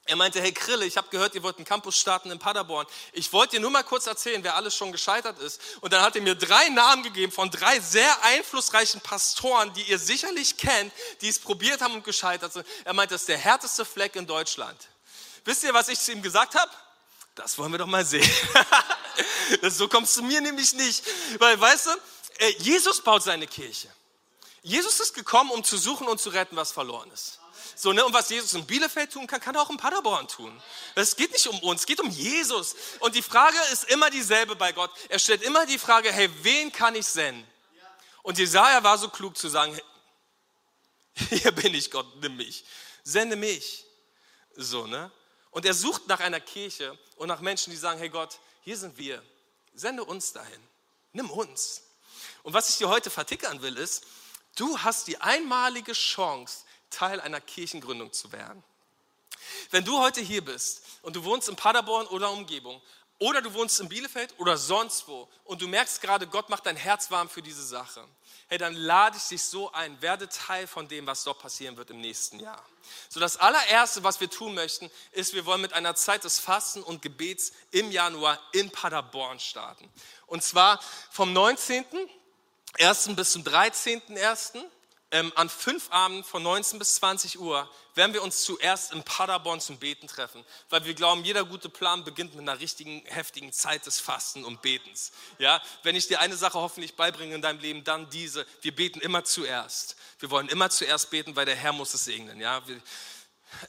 Speaker 2: Er meinte, hey Krille, ich habe gehört, ihr wollt einen Campus starten in Paderborn. Ich wollte dir nur mal kurz erzählen, wer alles schon gescheitert ist. Und dann hat er mir drei Namen gegeben von drei sehr einflussreichen Pastoren, die ihr sicherlich kennt, die es probiert haben und gescheitert sind. Er meinte, das ist der härteste Fleck in Deutschland. Wisst ihr, was ich zu ihm gesagt habe? Das wollen wir doch mal sehen. so kommst du mir nämlich nicht. Weil, weißt du, äh, Jesus baut seine Kirche. Jesus ist gekommen, um zu suchen und zu retten, was verloren ist. So, ne? Und was Jesus in Bielefeld tun kann, kann er auch in Paderborn tun. Es geht nicht um uns, es geht um Jesus. Und die Frage ist immer dieselbe bei Gott. Er stellt immer die Frage, hey, wen kann ich senden? Und Jesaja war so klug zu sagen, hey, hier bin ich, Gott, nimm mich. Sende mich. So, ne? Und er sucht nach einer Kirche und nach Menschen, die sagen, hey Gott, hier sind wir. Sende uns dahin. Nimm uns. Und was ich dir heute vertickern will, ist, du hast die einmalige Chance, Teil einer Kirchengründung zu werden. Wenn du heute hier bist und du wohnst in Paderborn oder Umgebung oder du wohnst in Bielefeld oder sonst wo und du merkst gerade, Gott macht dein Herz warm für diese Sache, hey, dann lade ich dich so ein, werde Teil von dem, was dort passieren wird im nächsten Jahr. So das allererste, was wir tun möchten, ist, wir wollen mit einer Zeit des Fasten und Gebets im Januar in Paderborn starten. Und zwar vom 19. 1. bis zum 13.1. Ähm, an fünf Abenden von 19 bis 20 Uhr werden wir uns zuerst in Paderborn zum Beten treffen, weil wir glauben, jeder gute Plan beginnt mit einer richtigen, heftigen Zeit des Fasten und Betens. Ja, wenn ich dir eine Sache hoffentlich beibringe in deinem Leben, dann diese: Wir beten immer zuerst. Wir wollen immer zuerst beten, weil der Herr muss es segnen. Ja, wir,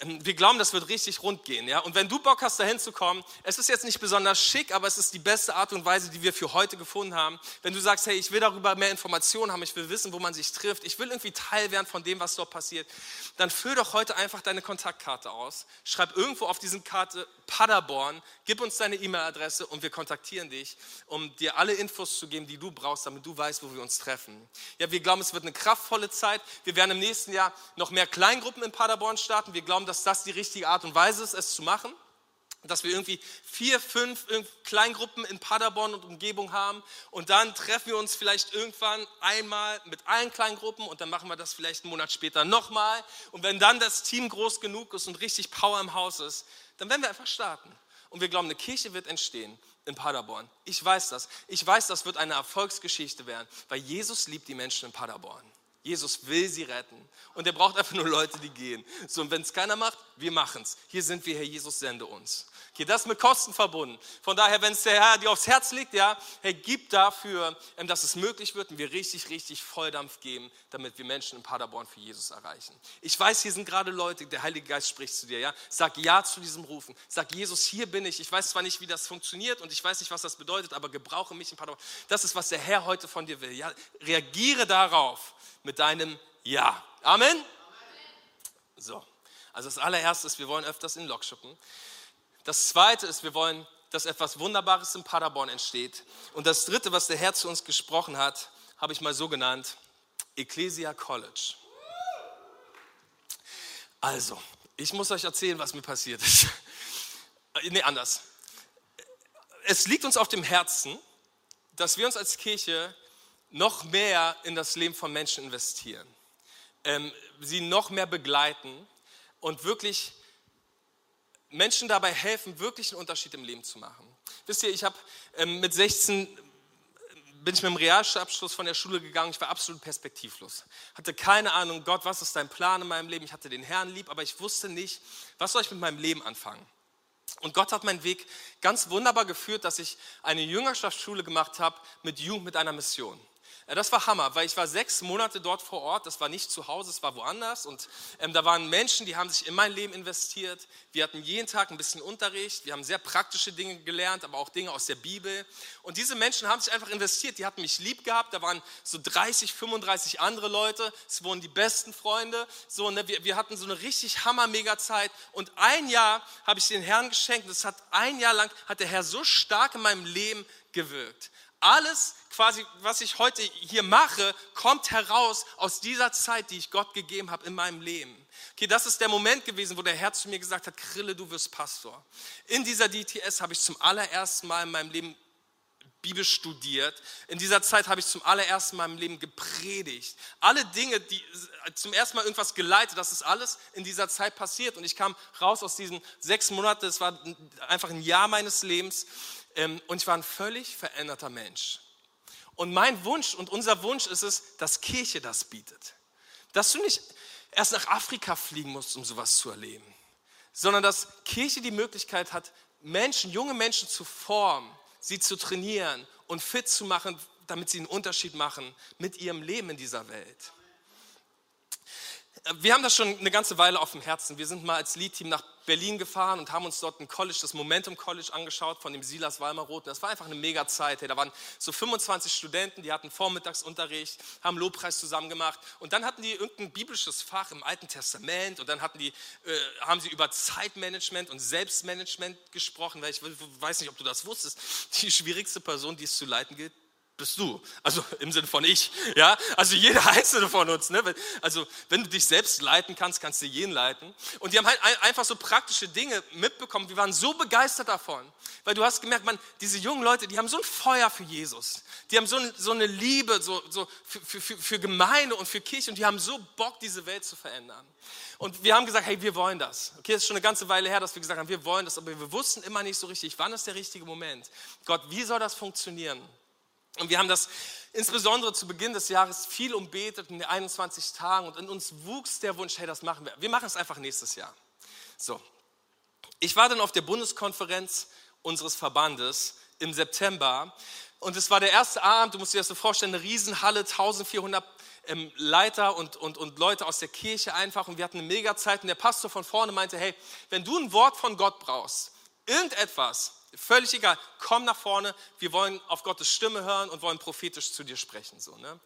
Speaker 2: wir glauben, das wird richtig rund gehen. Ja? Und wenn du Bock hast, dahin zu kommen, es ist jetzt nicht besonders schick, aber es ist die beste Art und Weise, die wir für heute gefunden haben. Wenn du sagst, hey, ich will darüber mehr Informationen haben, ich will wissen, wo man sich trifft, ich will irgendwie Teil werden von dem, was dort passiert, dann füll doch heute einfach deine Kontaktkarte aus. Schreib irgendwo auf diesen Karte Paderborn, gib uns deine E-Mail-Adresse und wir kontaktieren dich, um dir alle Infos zu geben, die du brauchst, damit du weißt, wo wir uns treffen. Ja, wir glauben, es wird eine kraftvolle Zeit. Wir werden im nächsten Jahr noch mehr Kleingruppen in Paderborn starten. Wir glauben, dass das die richtige Art und Weise ist, es zu machen. Dass wir irgendwie vier, fünf Kleingruppen in Paderborn und Umgebung haben und dann treffen wir uns vielleicht irgendwann einmal mit allen Kleingruppen und dann machen wir das vielleicht einen Monat später nochmal. Und wenn dann das Team groß genug ist und richtig Power im Haus ist, dann werden wir einfach starten. Und wir glauben, eine Kirche wird entstehen in Paderborn. Ich weiß das. Ich weiß, das wird eine Erfolgsgeschichte werden, weil Jesus liebt die Menschen in Paderborn. Jesus will sie retten. Und er braucht einfach nur Leute, die gehen. So, und wenn es keiner macht, wir machen es. Hier sind wir, Herr Jesus, sende uns. Okay, das ist mit Kosten verbunden. Von daher, wenn es der Herr dir aufs Herz liegt, ja, Herr, gib dafür, ähm, dass es möglich wird und wir richtig, richtig Volldampf geben, damit wir Menschen in Paderborn für Jesus erreichen. Ich weiß, hier sind gerade Leute, der Heilige Geist spricht zu dir, ja. Sag Ja zu diesem Rufen. Sag, Jesus, hier bin ich. Ich weiß zwar nicht, wie das funktioniert und ich weiß nicht, was das bedeutet, aber gebrauche mich in Paderborn. Das ist, was der Herr heute von dir will. Ja, reagiere darauf mit deinem Ja. Amen. So. Also das allererste ist, wir wollen öfters in Lok schuppen. Das zweite ist, wir wollen, dass etwas Wunderbares in Paderborn entsteht. Und das dritte, was der Herr zu uns gesprochen hat, habe ich mal so genannt, Ecclesia College. Also, ich muss euch erzählen, was mir passiert ist. nee, anders. Es liegt uns auf dem Herzen, dass wir uns als Kirche noch mehr in das Leben von Menschen investieren, ähm, sie noch mehr begleiten und wirklich Menschen dabei helfen, wirklich einen Unterschied im Leben zu machen. Wisst ihr, ich habe ähm, mit 16 äh, bin ich mit dem Realschulabschluss von der Schule gegangen. Ich war absolut perspektivlos. Hatte keine Ahnung, Gott, was ist dein Plan in meinem Leben? Ich hatte den Herrn lieb, aber ich wusste nicht, was soll ich mit meinem Leben anfangen. Und Gott hat meinen Weg ganz wunderbar geführt, dass ich eine Jüngerschaftsschule gemacht habe mit Jugend mit einer Mission. Das war Hammer, weil ich war sechs Monate dort vor Ort. Das war nicht zu Hause, es war woanders. Und ähm, da waren Menschen, die haben sich in mein Leben investiert. Wir hatten jeden Tag ein bisschen Unterricht. Wir haben sehr praktische Dinge gelernt, aber auch Dinge aus der Bibel. Und diese Menschen haben sich einfach investiert. Die hatten mich lieb gehabt. Da waren so 30, 35 andere Leute. Es wurden die besten Freunde. So, ne, wir, wir hatten so eine richtig hammer-mega Zeit. Und ein Jahr habe ich den Herrn geschenkt. Das hat ein Jahr lang hat der Herr so stark in meinem Leben gewirkt. Alles quasi, was ich heute hier mache, kommt heraus aus dieser Zeit, die ich Gott gegeben habe in meinem Leben. Okay, das ist der Moment gewesen, wo der Herr zu mir gesagt hat, Krille, du wirst Pastor. In dieser DTS habe ich zum allerersten Mal in meinem Leben Bibel studiert. In dieser Zeit habe ich zum allerersten Mal meinem Leben gepredigt. Alle Dinge, die zum ersten Mal irgendwas geleitet, das ist alles in dieser Zeit passiert. Und ich kam raus aus diesen sechs Monaten, es war einfach ein Jahr meines Lebens. Ähm, und ich war ein völlig veränderter Mensch. Und mein Wunsch und unser Wunsch ist es, dass Kirche das bietet. Dass du nicht erst nach Afrika fliegen musst, um sowas zu erleben, sondern dass Kirche die Möglichkeit hat, Menschen, junge Menschen zu formen, sie zu trainieren und fit zu machen, damit sie einen Unterschied machen mit ihrem Leben in dieser Welt. Wir haben das schon eine ganze Weile auf dem Herzen. Wir sind mal als Lead-Team nach Berlin gefahren und haben uns dort ein College, das Momentum College angeschaut von dem Silas Walmeroth. Das war einfach eine mega Zeit. Da waren so 25 Studenten, die hatten Vormittagsunterricht, haben Lobpreis zusammen gemacht und dann hatten die irgendein biblisches Fach im Alten Testament und dann hatten die, äh, haben sie über Zeitmanagement und Selbstmanagement gesprochen, weil ich weiß nicht, ob du das wusstest. Die schwierigste Person, die es zu leiten gilt, bist du. Also im Sinne von ich. Ja? Also jeder einzelne von uns. Ne? Also wenn du dich selbst leiten kannst, kannst du jeden leiten. Und die haben halt einfach so praktische Dinge mitbekommen. Wir waren so begeistert davon. Weil du hast gemerkt, man, diese jungen Leute, die haben so ein Feuer für Jesus. Die haben so, so eine Liebe so, so für, für, für Gemeinde und für Kirche. Und die haben so Bock, diese Welt zu verändern. Und wir haben gesagt, hey, wir wollen das. Okay, es ist schon eine ganze Weile her, dass wir gesagt haben, wir wollen das. Aber wir wussten immer nicht so richtig, wann ist der richtige Moment. Gott, wie soll das funktionieren? Und wir haben das insbesondere zu Beginn des Jahres viel umbetet in den 21 Tagen und in uns wuchs der Wunsch, hey, das machen wir. Wir machen es einfach nächstes Jahr. So. Ich war dann auf der Bundeskonferenz unseres Verbandes im September und es war der erste Abend, du musst dir das so vorstellen, eine Riesenhalle, 1400 ähm, Leiter und, und, und Leute aus der Kirche einfach und wir hatten eine mega Zeit und der Pastor von vorne meinte, hey, wenn du ein Wort von Gott brauchst, irgendetwas, Völlig egal, komm nach vorne, wir wollen auf Gottes Stimme hören und wollen prophetisch zu dir sprechen. So, ne?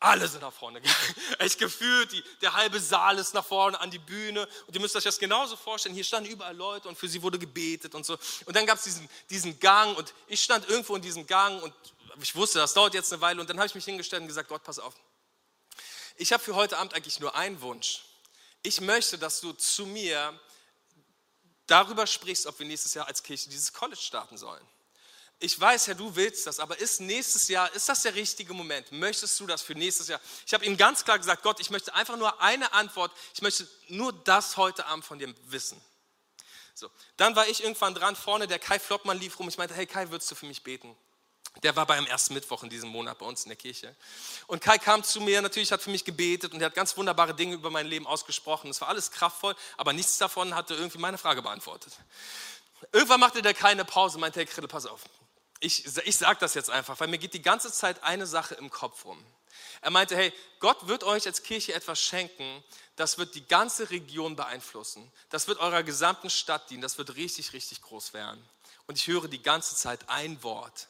Speaker 2: Alle sind nach vorne gegangen. Echt gefühlt, die, der halbe Saal ist nach vorne an die Bühne. Und ihr müsst euch das genauso vorstellen. Hier standen überall Leute und für sie wurde gebetet und so. Und dann gab es diesen, diesen Gang und ich stand irgendwo in diesem Gang und ich wusste, das dauert jetzt eine Weile. Und dann habe ich mich hingestellt und gesagt, Gott, pass auf. Ich habe für heute Abend eigentlich nur einen Wunsch. Ich möchte, dass du zu mir darüber sprichst, ob wir nächstes Jahr als Kirche dieses College starten sollen. Ich weiß, Herr, du willst das, aber ist nächstes Jahr, ist das der richtige Moment? Möchtest du das für nächstes Jahr? Ich habe ihm ganz klar gesagt, Gott, ich möchte einfach nur eine Antwort, ich möchte nur das heute Abend von dir wissen. So, dann war ich irgendwann dran, vorne der Kai Flottmann lief rum, ich meinte, hey Kai, würdest du für mich beten? Der war beim ersten Mittwoch in diesem Monat bei uns in der Kirche. Und Kai kam zu mir, natürlich hat für mich gebetet und er hat ganz wunderbare Dinge über mein Leben ausgesprochen. Es war alles kraftvoll, aber nichts davon hatte irgendwie meine Frage beantwortet. Irgendwann machte der keine Pause, meinte, Herr Krill, pass auf. Ich, ich sage das jetzt einfach, weil mir geht die ganze Zeit eine Sache im Kopf rum. Er meinte, hey, Gott wird euch als Kirche etwas schenken, das wird die ganze Region beeinflussen. Das wird eurer gesamten Stadt dienen, das wird richtig, richtig groß werden. Und ich höre die ganze Zeit ein Wort,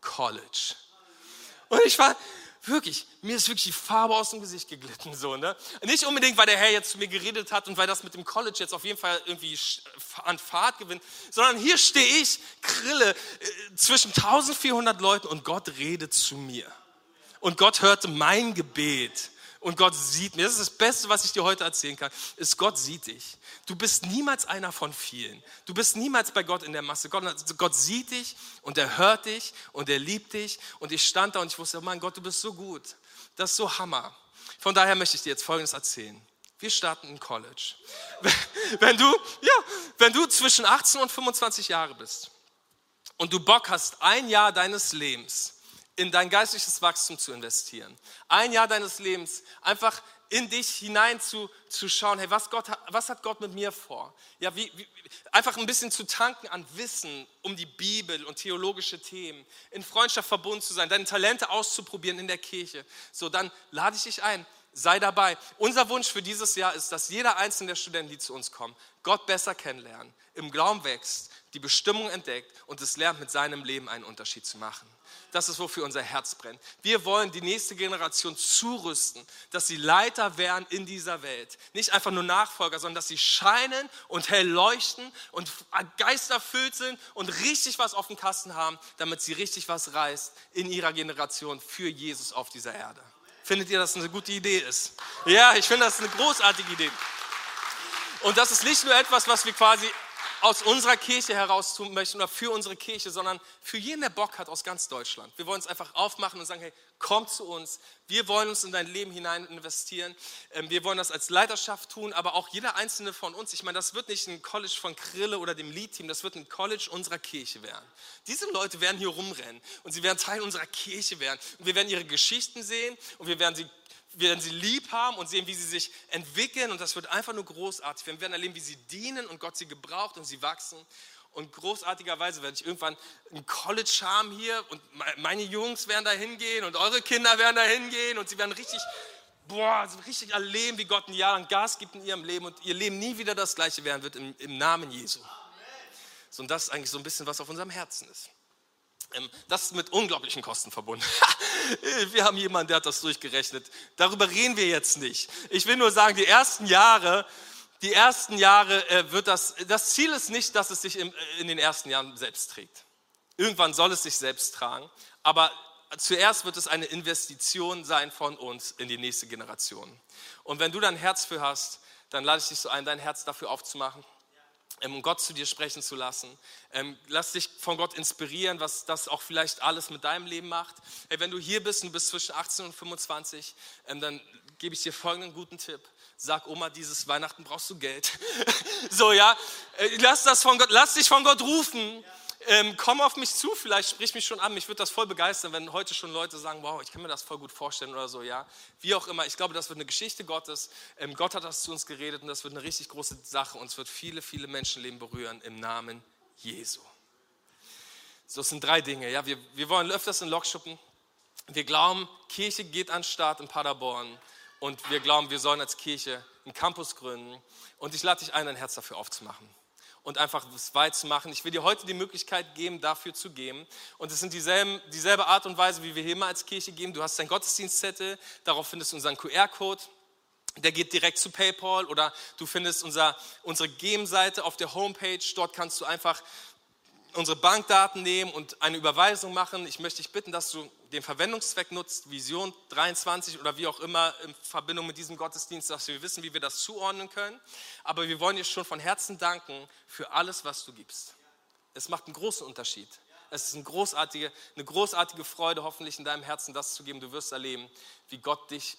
Speaker 2: College. Und ich war, wirklich, mir ist wirklich die Farbe aus dem Gesicht geglitten. So, ne? Nicht unbedingt, weil der Herr jetzt zu mir geredet hat und weil das mit dem College jetzt auf jeden Fall irgendwie an Fahrt gewinnt, sondern hier stehe ich, Krille, äh, zwischen 1400 Leuten und Gott redet zu mir. Und Gott hörte mein Gebet. Und Gott sieht mir. Das ist das Beste, was ich dir heute erzählen kann, ist Gott sieht dich. Du bist niemals einer von vielen. Du bist niemals bei Gott in der Masse. Gott, Gott sieht dich und er hört dich und er liebt dich. Und ich stand da und ich wusste, oh mein Gott, du bist so gut. Das ist so Hammer. Von daher möchte ich dir jetzt Folgendes erzählen. Wir starten in College. Wenn du, ja, wenn du zwischen 18 und 25 Jahre bist und du Bock hast, ein Jahr deines Lebens in dein geistliches Wachstum zu investieren. Ein Jahr deines Lebens einfach in dich hinein zu, zu schauen, hey, was, Gott, was hat Gott mit mir vor? Ja, wie, wie, einfach ein bisschen zu tanken an Wissen um die Bibel und theologische Themen, in Freundschaft verbunden zu sein, deine Talente auszuprobieren in der Kirche. So, dann lade ich dich ein, sei dabei. Unser Wunsch für dieses Jahr ist, dass jeder einzelne der Studenten, die zu uns kommen, Gott besser kennenlernen, im Glauben wächst, die Bestimmung entdeckt und es lernt, mit seinem Leben einen Unterschied zu machen das ist, wofür unser Herz brennt. Wir wollen die nächste Generation zurüsten, dass sie Leiter werden in dieser Welt. Nicht einfach nur Nachfolger, sondern dass sie scheinen und hell leuchten und geisterfüllt sind und richtig was auf dem Kasten haben, damit sie richtig was reißt in ihrer Generation für Jesus auf dieser Erde. Findet ihr, dass das eine gute Idee ist? Ja, ich finde das eine großartige Idee. Und das ist nicht nur etwas, was wir quasi aus unserer Kirche heraus tun möchten oder für unsere Kirche, sondern für jeden, der Bock hat aus ganz Deutschland. Wir wollen es einfach aufmachen und sagen, hey, komm zu uns. Wir wollen uns in dein Leben hinein investieren. Ähm, wir wollen das als Leiterschaft tun, aber auch jeder einzelne von uns. Ich meine, das wird nicht ein College von Krille oder dem Lead-Team, das wird ein College unserer Kirche werden. Diese Leute werden hier rumrennen und sie werden Teil unserer Kirche werden. Und wir werden ihre Geschichten sehen und wir werden sie werden sie lieb haben und sehen, wie sie sich entwickeln und das wird einfach nur großartig. Wir werden erleben, wie sie dienen und Gott sie gebraucht und sie wachsen. Und großartigerweise werde ich irgendwann ein College haben hier und meine Jungs werden da hingehen und eure Kinder werden da hingehen und sie werden richtig, boah, richtig erleben, wie Gott ein Jahr lang Gas gibt in ihrem Leben und ihr Leben nie wieder das gleiche werden wird im, im Namen Jesu. So, und das ist eigentlich so ein bisschen, was auf unserem Herzen ist. Ähm, das ist mit unglaublichen Kosten verbunden. wir haben jemanden, der hat das durchgerechnet. Darüber reden wir jetzt nicht. Ich will nur sagen, die ersten Jahre, die ersten Jahre äh, wird das, das Ziel ist nicht, dass es sich in den ersten Jahren selbst trägt. Irgendwann soll es sich selbst tragen, aber zuerst wird es eine Investition sein von uns in die nächste Generation. Und wenn du dein Herz für hast, dann lade ich dich so ein, dein Herz dafür aufzumachen um Gott zu dir sprechen zu lassen. Ähm, lass dich von Gott inspirieren, was das auch vielleicht alles mit deinem Leben macht. Hey, wenn du hier bist und du bist zwischen 18 und 25, ähm, dann gebe ich dir folgenden guten Tipp. Sag Oma, dieses Weihnachten brauchst du Geld. so, ja. Äh, lass das von Gott, lass dich von Gott rufen. Ja ähm, komm auf mich zu, vielleicht sprich mich schon an. Mich würde das voll begeistern, wenn heute schon Leute sagen, wow, ich kann mir das voll gut vorstellen oder so, ja. Wie auch immer, ich glaube, das wird eine Geschichte Gottes. Ähm, Gott hat das zu uns geredet und das wird eine richtig große Sache und es wird viele, viele Menschenleben berühren im Namen Jesu. So, es sind drei Dinge, ja. Wir, wir wollen öfters in Lokschuppen. Wir glauben, Kirche geht an den Start in Paderborn und wir glauben, wir sollen als Kirche einen Campus gründen. Und ich lade dich ein, dein Herz dafür aufzumachen und einfach es weit zu machen. Ich will dir heute die Möglichkeit geben, dafür zu geben. Und es sind dieselben, dieselbe Art und Weise, wie wir hier immer als Kirche geben. Du hast dein Gottesdienstzettel, darauf findest du unseren QR-Code. Der geht direkt zu PayPal oder du findest unser, unsere Gem-Seite auf der Homepage. Dort kannst du einfach unsere Bankdaten nehmen und eine Überweisung machen. Ich möchte dich bitten, dass du den Verwendungszweck nutzt, Vision 23 oder wie auch immer in Verbindung mit diesem Gottesdienst, dass wir wissen, wie wir das zuordnen können. Aber wir wollen dir schon von Herzen danken für alles, was du gibst. Es macht einen großen Unterschied. Es ist eine großartige, eine großartige Freude, hoffentlich in deinem Herzen das zu geben. Du wirst erleben, wie Gott dich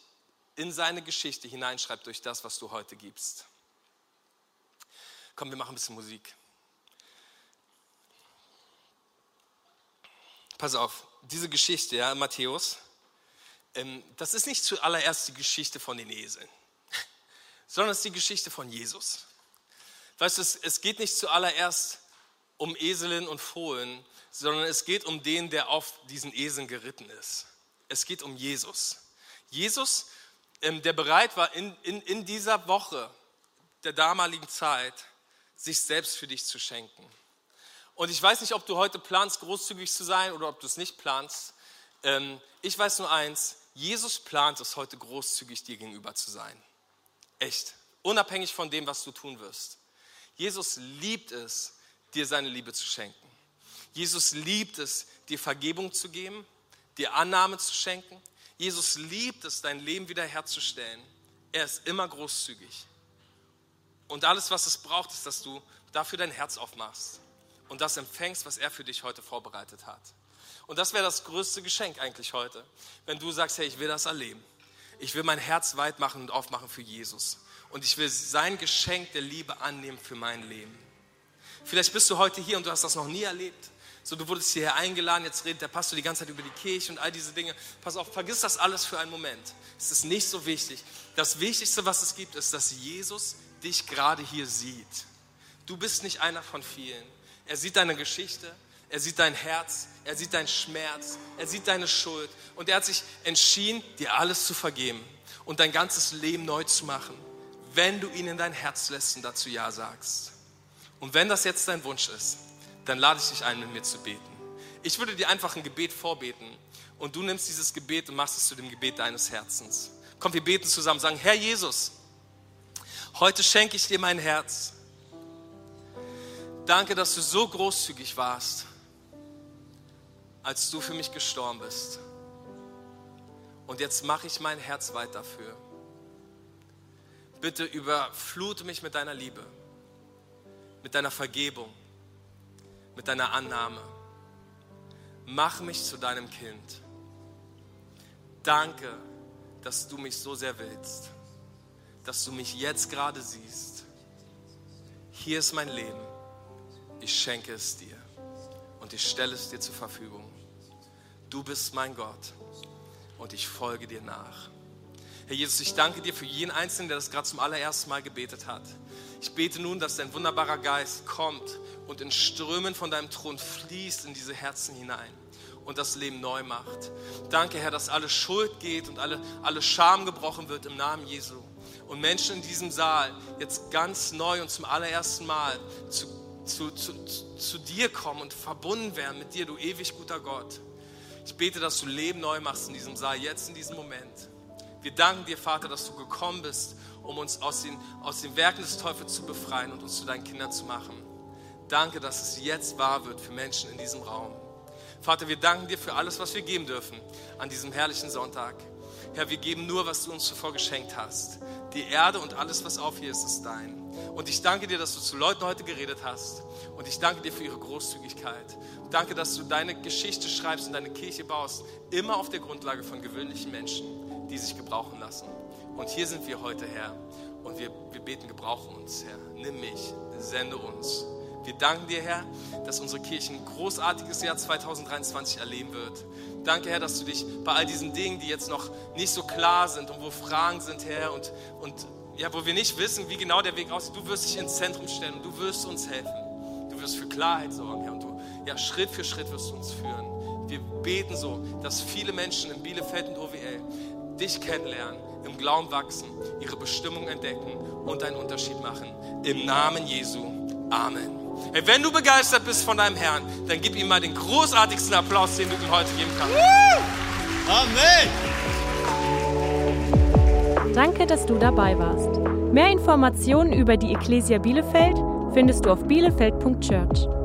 Speaker 2: in seine Geschichte hineinschreibt durch das, was du heute gibst. Komm, wir machen ein bisschen Musik. Pass auf, diese Geschichte, ja, Matthäus, ähm, das ist nicht zuallererst die Geschichte von den Eseln, sondern es ist die Geschichte von Jesus. Weißt du, es, es geht nicht zuallererst um Eselinnen und Fohlen, sondern es geht um den, der auf diesen Eseln geritten ist. Es geht um Jesus. Jesus, ähm, der bereit war, in, in, in dieser Woche der damaligen Zeit, sich selbst für dich zu schenken. Und ich weiß nicht, ob du heute planst, großzügig zu sein oder ob du es nicht planst. Ähm, ich weiß nur eins, Jesus plant es heute großzügig dir gegenüber zu sein. Echt. Unabhängig von dem, was du tun wirst. Jesus liebt es, dir seine Liebe zu schenken. Jesus liebt es, dir Vergebung zu geben, dir Annahme zu schenken. Jesus liebt es, dein Leben wiederherzustellen. Er ist immer großzügig. Und alles, was es braucht, ist, dass du dafür dein Herz aufmachst und das empfängst, was er für dich heute vorbereitet hat. Und das wäre das größte Geschenk eigentlich heute, wenn du sagst, hey, ich will das erleben. Ich will mein Herz weit machen und aufmachen für Jesus. Und ich will sein Geschenk der Liebe annehmen für mein Leben. Vielleicht bist du heute hier und du hast das noch nie erlebt. So, du wurdest hierher eingeladen, jetzt redet der Pastor die ganze Zeit über die Kirche und all diese Dinge. Pass auf, vergiss das alles für einen Moment. Es ist nicht so wichtig. Das Wichtigste, was es gibt, ist, dass Jesus dich gerade hier sieht. Du bist nicht einer von vielen. Er sieht deine Geschichte, er sieht dein Herz, er sieht deinen Schmerz, er sieht deine Schuld und er hat sich entschieden, dir alles zu vergeben und dein ganzes Leben neu zu machen, wenn du ihn in dein Herz lässt und dazu Ja sagst. Und wenn das jetzt dein Wunsch ist, dann lade ich dich ein, mit mir zu beten. Ich würde dir einfach ein Gebet vorbeten und du nimmst dieses Gebet und machst es zu dem Gebet deines Herzens. Komm, wir beten zusammen, sagen, Herr Jesus, Heute schenke ich dir mein Herz. Danke, dass du so großzügig warst, als du für mich gestorben bist. Und jetzt mache ich mein Herz weit dafür. Bitte überflute mich mit deiner Liebe, mit deiner Vergebung, mit deiner Annahme. Mach mich zu deinem Kind. Danke, dass du mich so sehr willst dass du mich jetzt gerade siehst. Hier ist mein Leben. Ich schenke es dir und ich stelle es dir zur Verfügung. Du bist mein Gott und ich folge dir nach. Herr Jesus, ich danke dir für jeden Einzelnen, der das gerade zum allerersten Mal gebetet hat. Ich bete nun, dass dein wunderbarer Geist kommt und in Strömen von deinem Thron fließt in diese Herzen hinein und das Leben neu macht. Danke, Herr, dass alle Schuld geht und alle, alle Scham gebrochen wird im Namen Jesu und Menschen in diesem Saal jetzt ganz neu und zum allerersten Mal zu, zu, zu, zu dir kommen und verbunden werden mit dir, du ewig guter Gott. Ich bete, dass du Leben neu machst in diesem Saal, jetzt in diesem Moment. Wir danken dir, Vater, dass du gekommen bist, um uns aus den, aus den Werken des Teufels zu befreien und uns zu deinen Kindern zu machen. Danke, dass es jetzt wahr wird für Menschen in diesem Raum. Vater, wir danken dir für alles, was wir geben dürfen an diesem herrlichen Sonntag. Herr, wir geben nur, was du uns zuvor geschenkt hast. Die Erde und alles, was auf ihr ist, ist dein. Und ich danke dir, dass du zu Leuten heute geredet hast. Und ich danke dir für ihre Großzügigkeit. Danke, dass du deine Geschichte schreibst und deine Kirche baust, immer auf der Grundlage von gewöhnlichen Menschen, die sich gebrauchen lassen. Und hier sind wir heute, Herr. Und wir, wir beten, gebrauche uns, Herr. Nimm mich, sende uns. Wir danken dir, Herr, dass unsere Kirche ein großartiges Jahr 2023 erleben wird. Danke, Herr, dass du dich bei all diesen Dingen, die jetzt noch nicht so klar sind und wo Fragen sind, Herr, und, und ja, wo wir nicht wissen, wie genau der Weg aussieht, du wirst dich ins Zentrum stellen du wirst uns helfen. Du wirst für Klarheit sorgen, Herr, und du, ja, Schritt für Schritt wirst du uns führen. Wir beten so, dass viele Menschen in Bielefeld und OWL dich kennenlernen, im Glauben wachsen, ihre Bestimmung entdecken und einen Unterschied machen. Im Namen Jesu. Amen. Hey, wenn du begeistert bist von deinem Herrn, dann gib ihm mal den großartigsten Applaus, den du ihm heute geben kannst.
Speaker 1: Amen. Danke, dass du dabei warst. Mehr Informationen über die Ecclesia Bielefeld findest du auf bielefeld.church.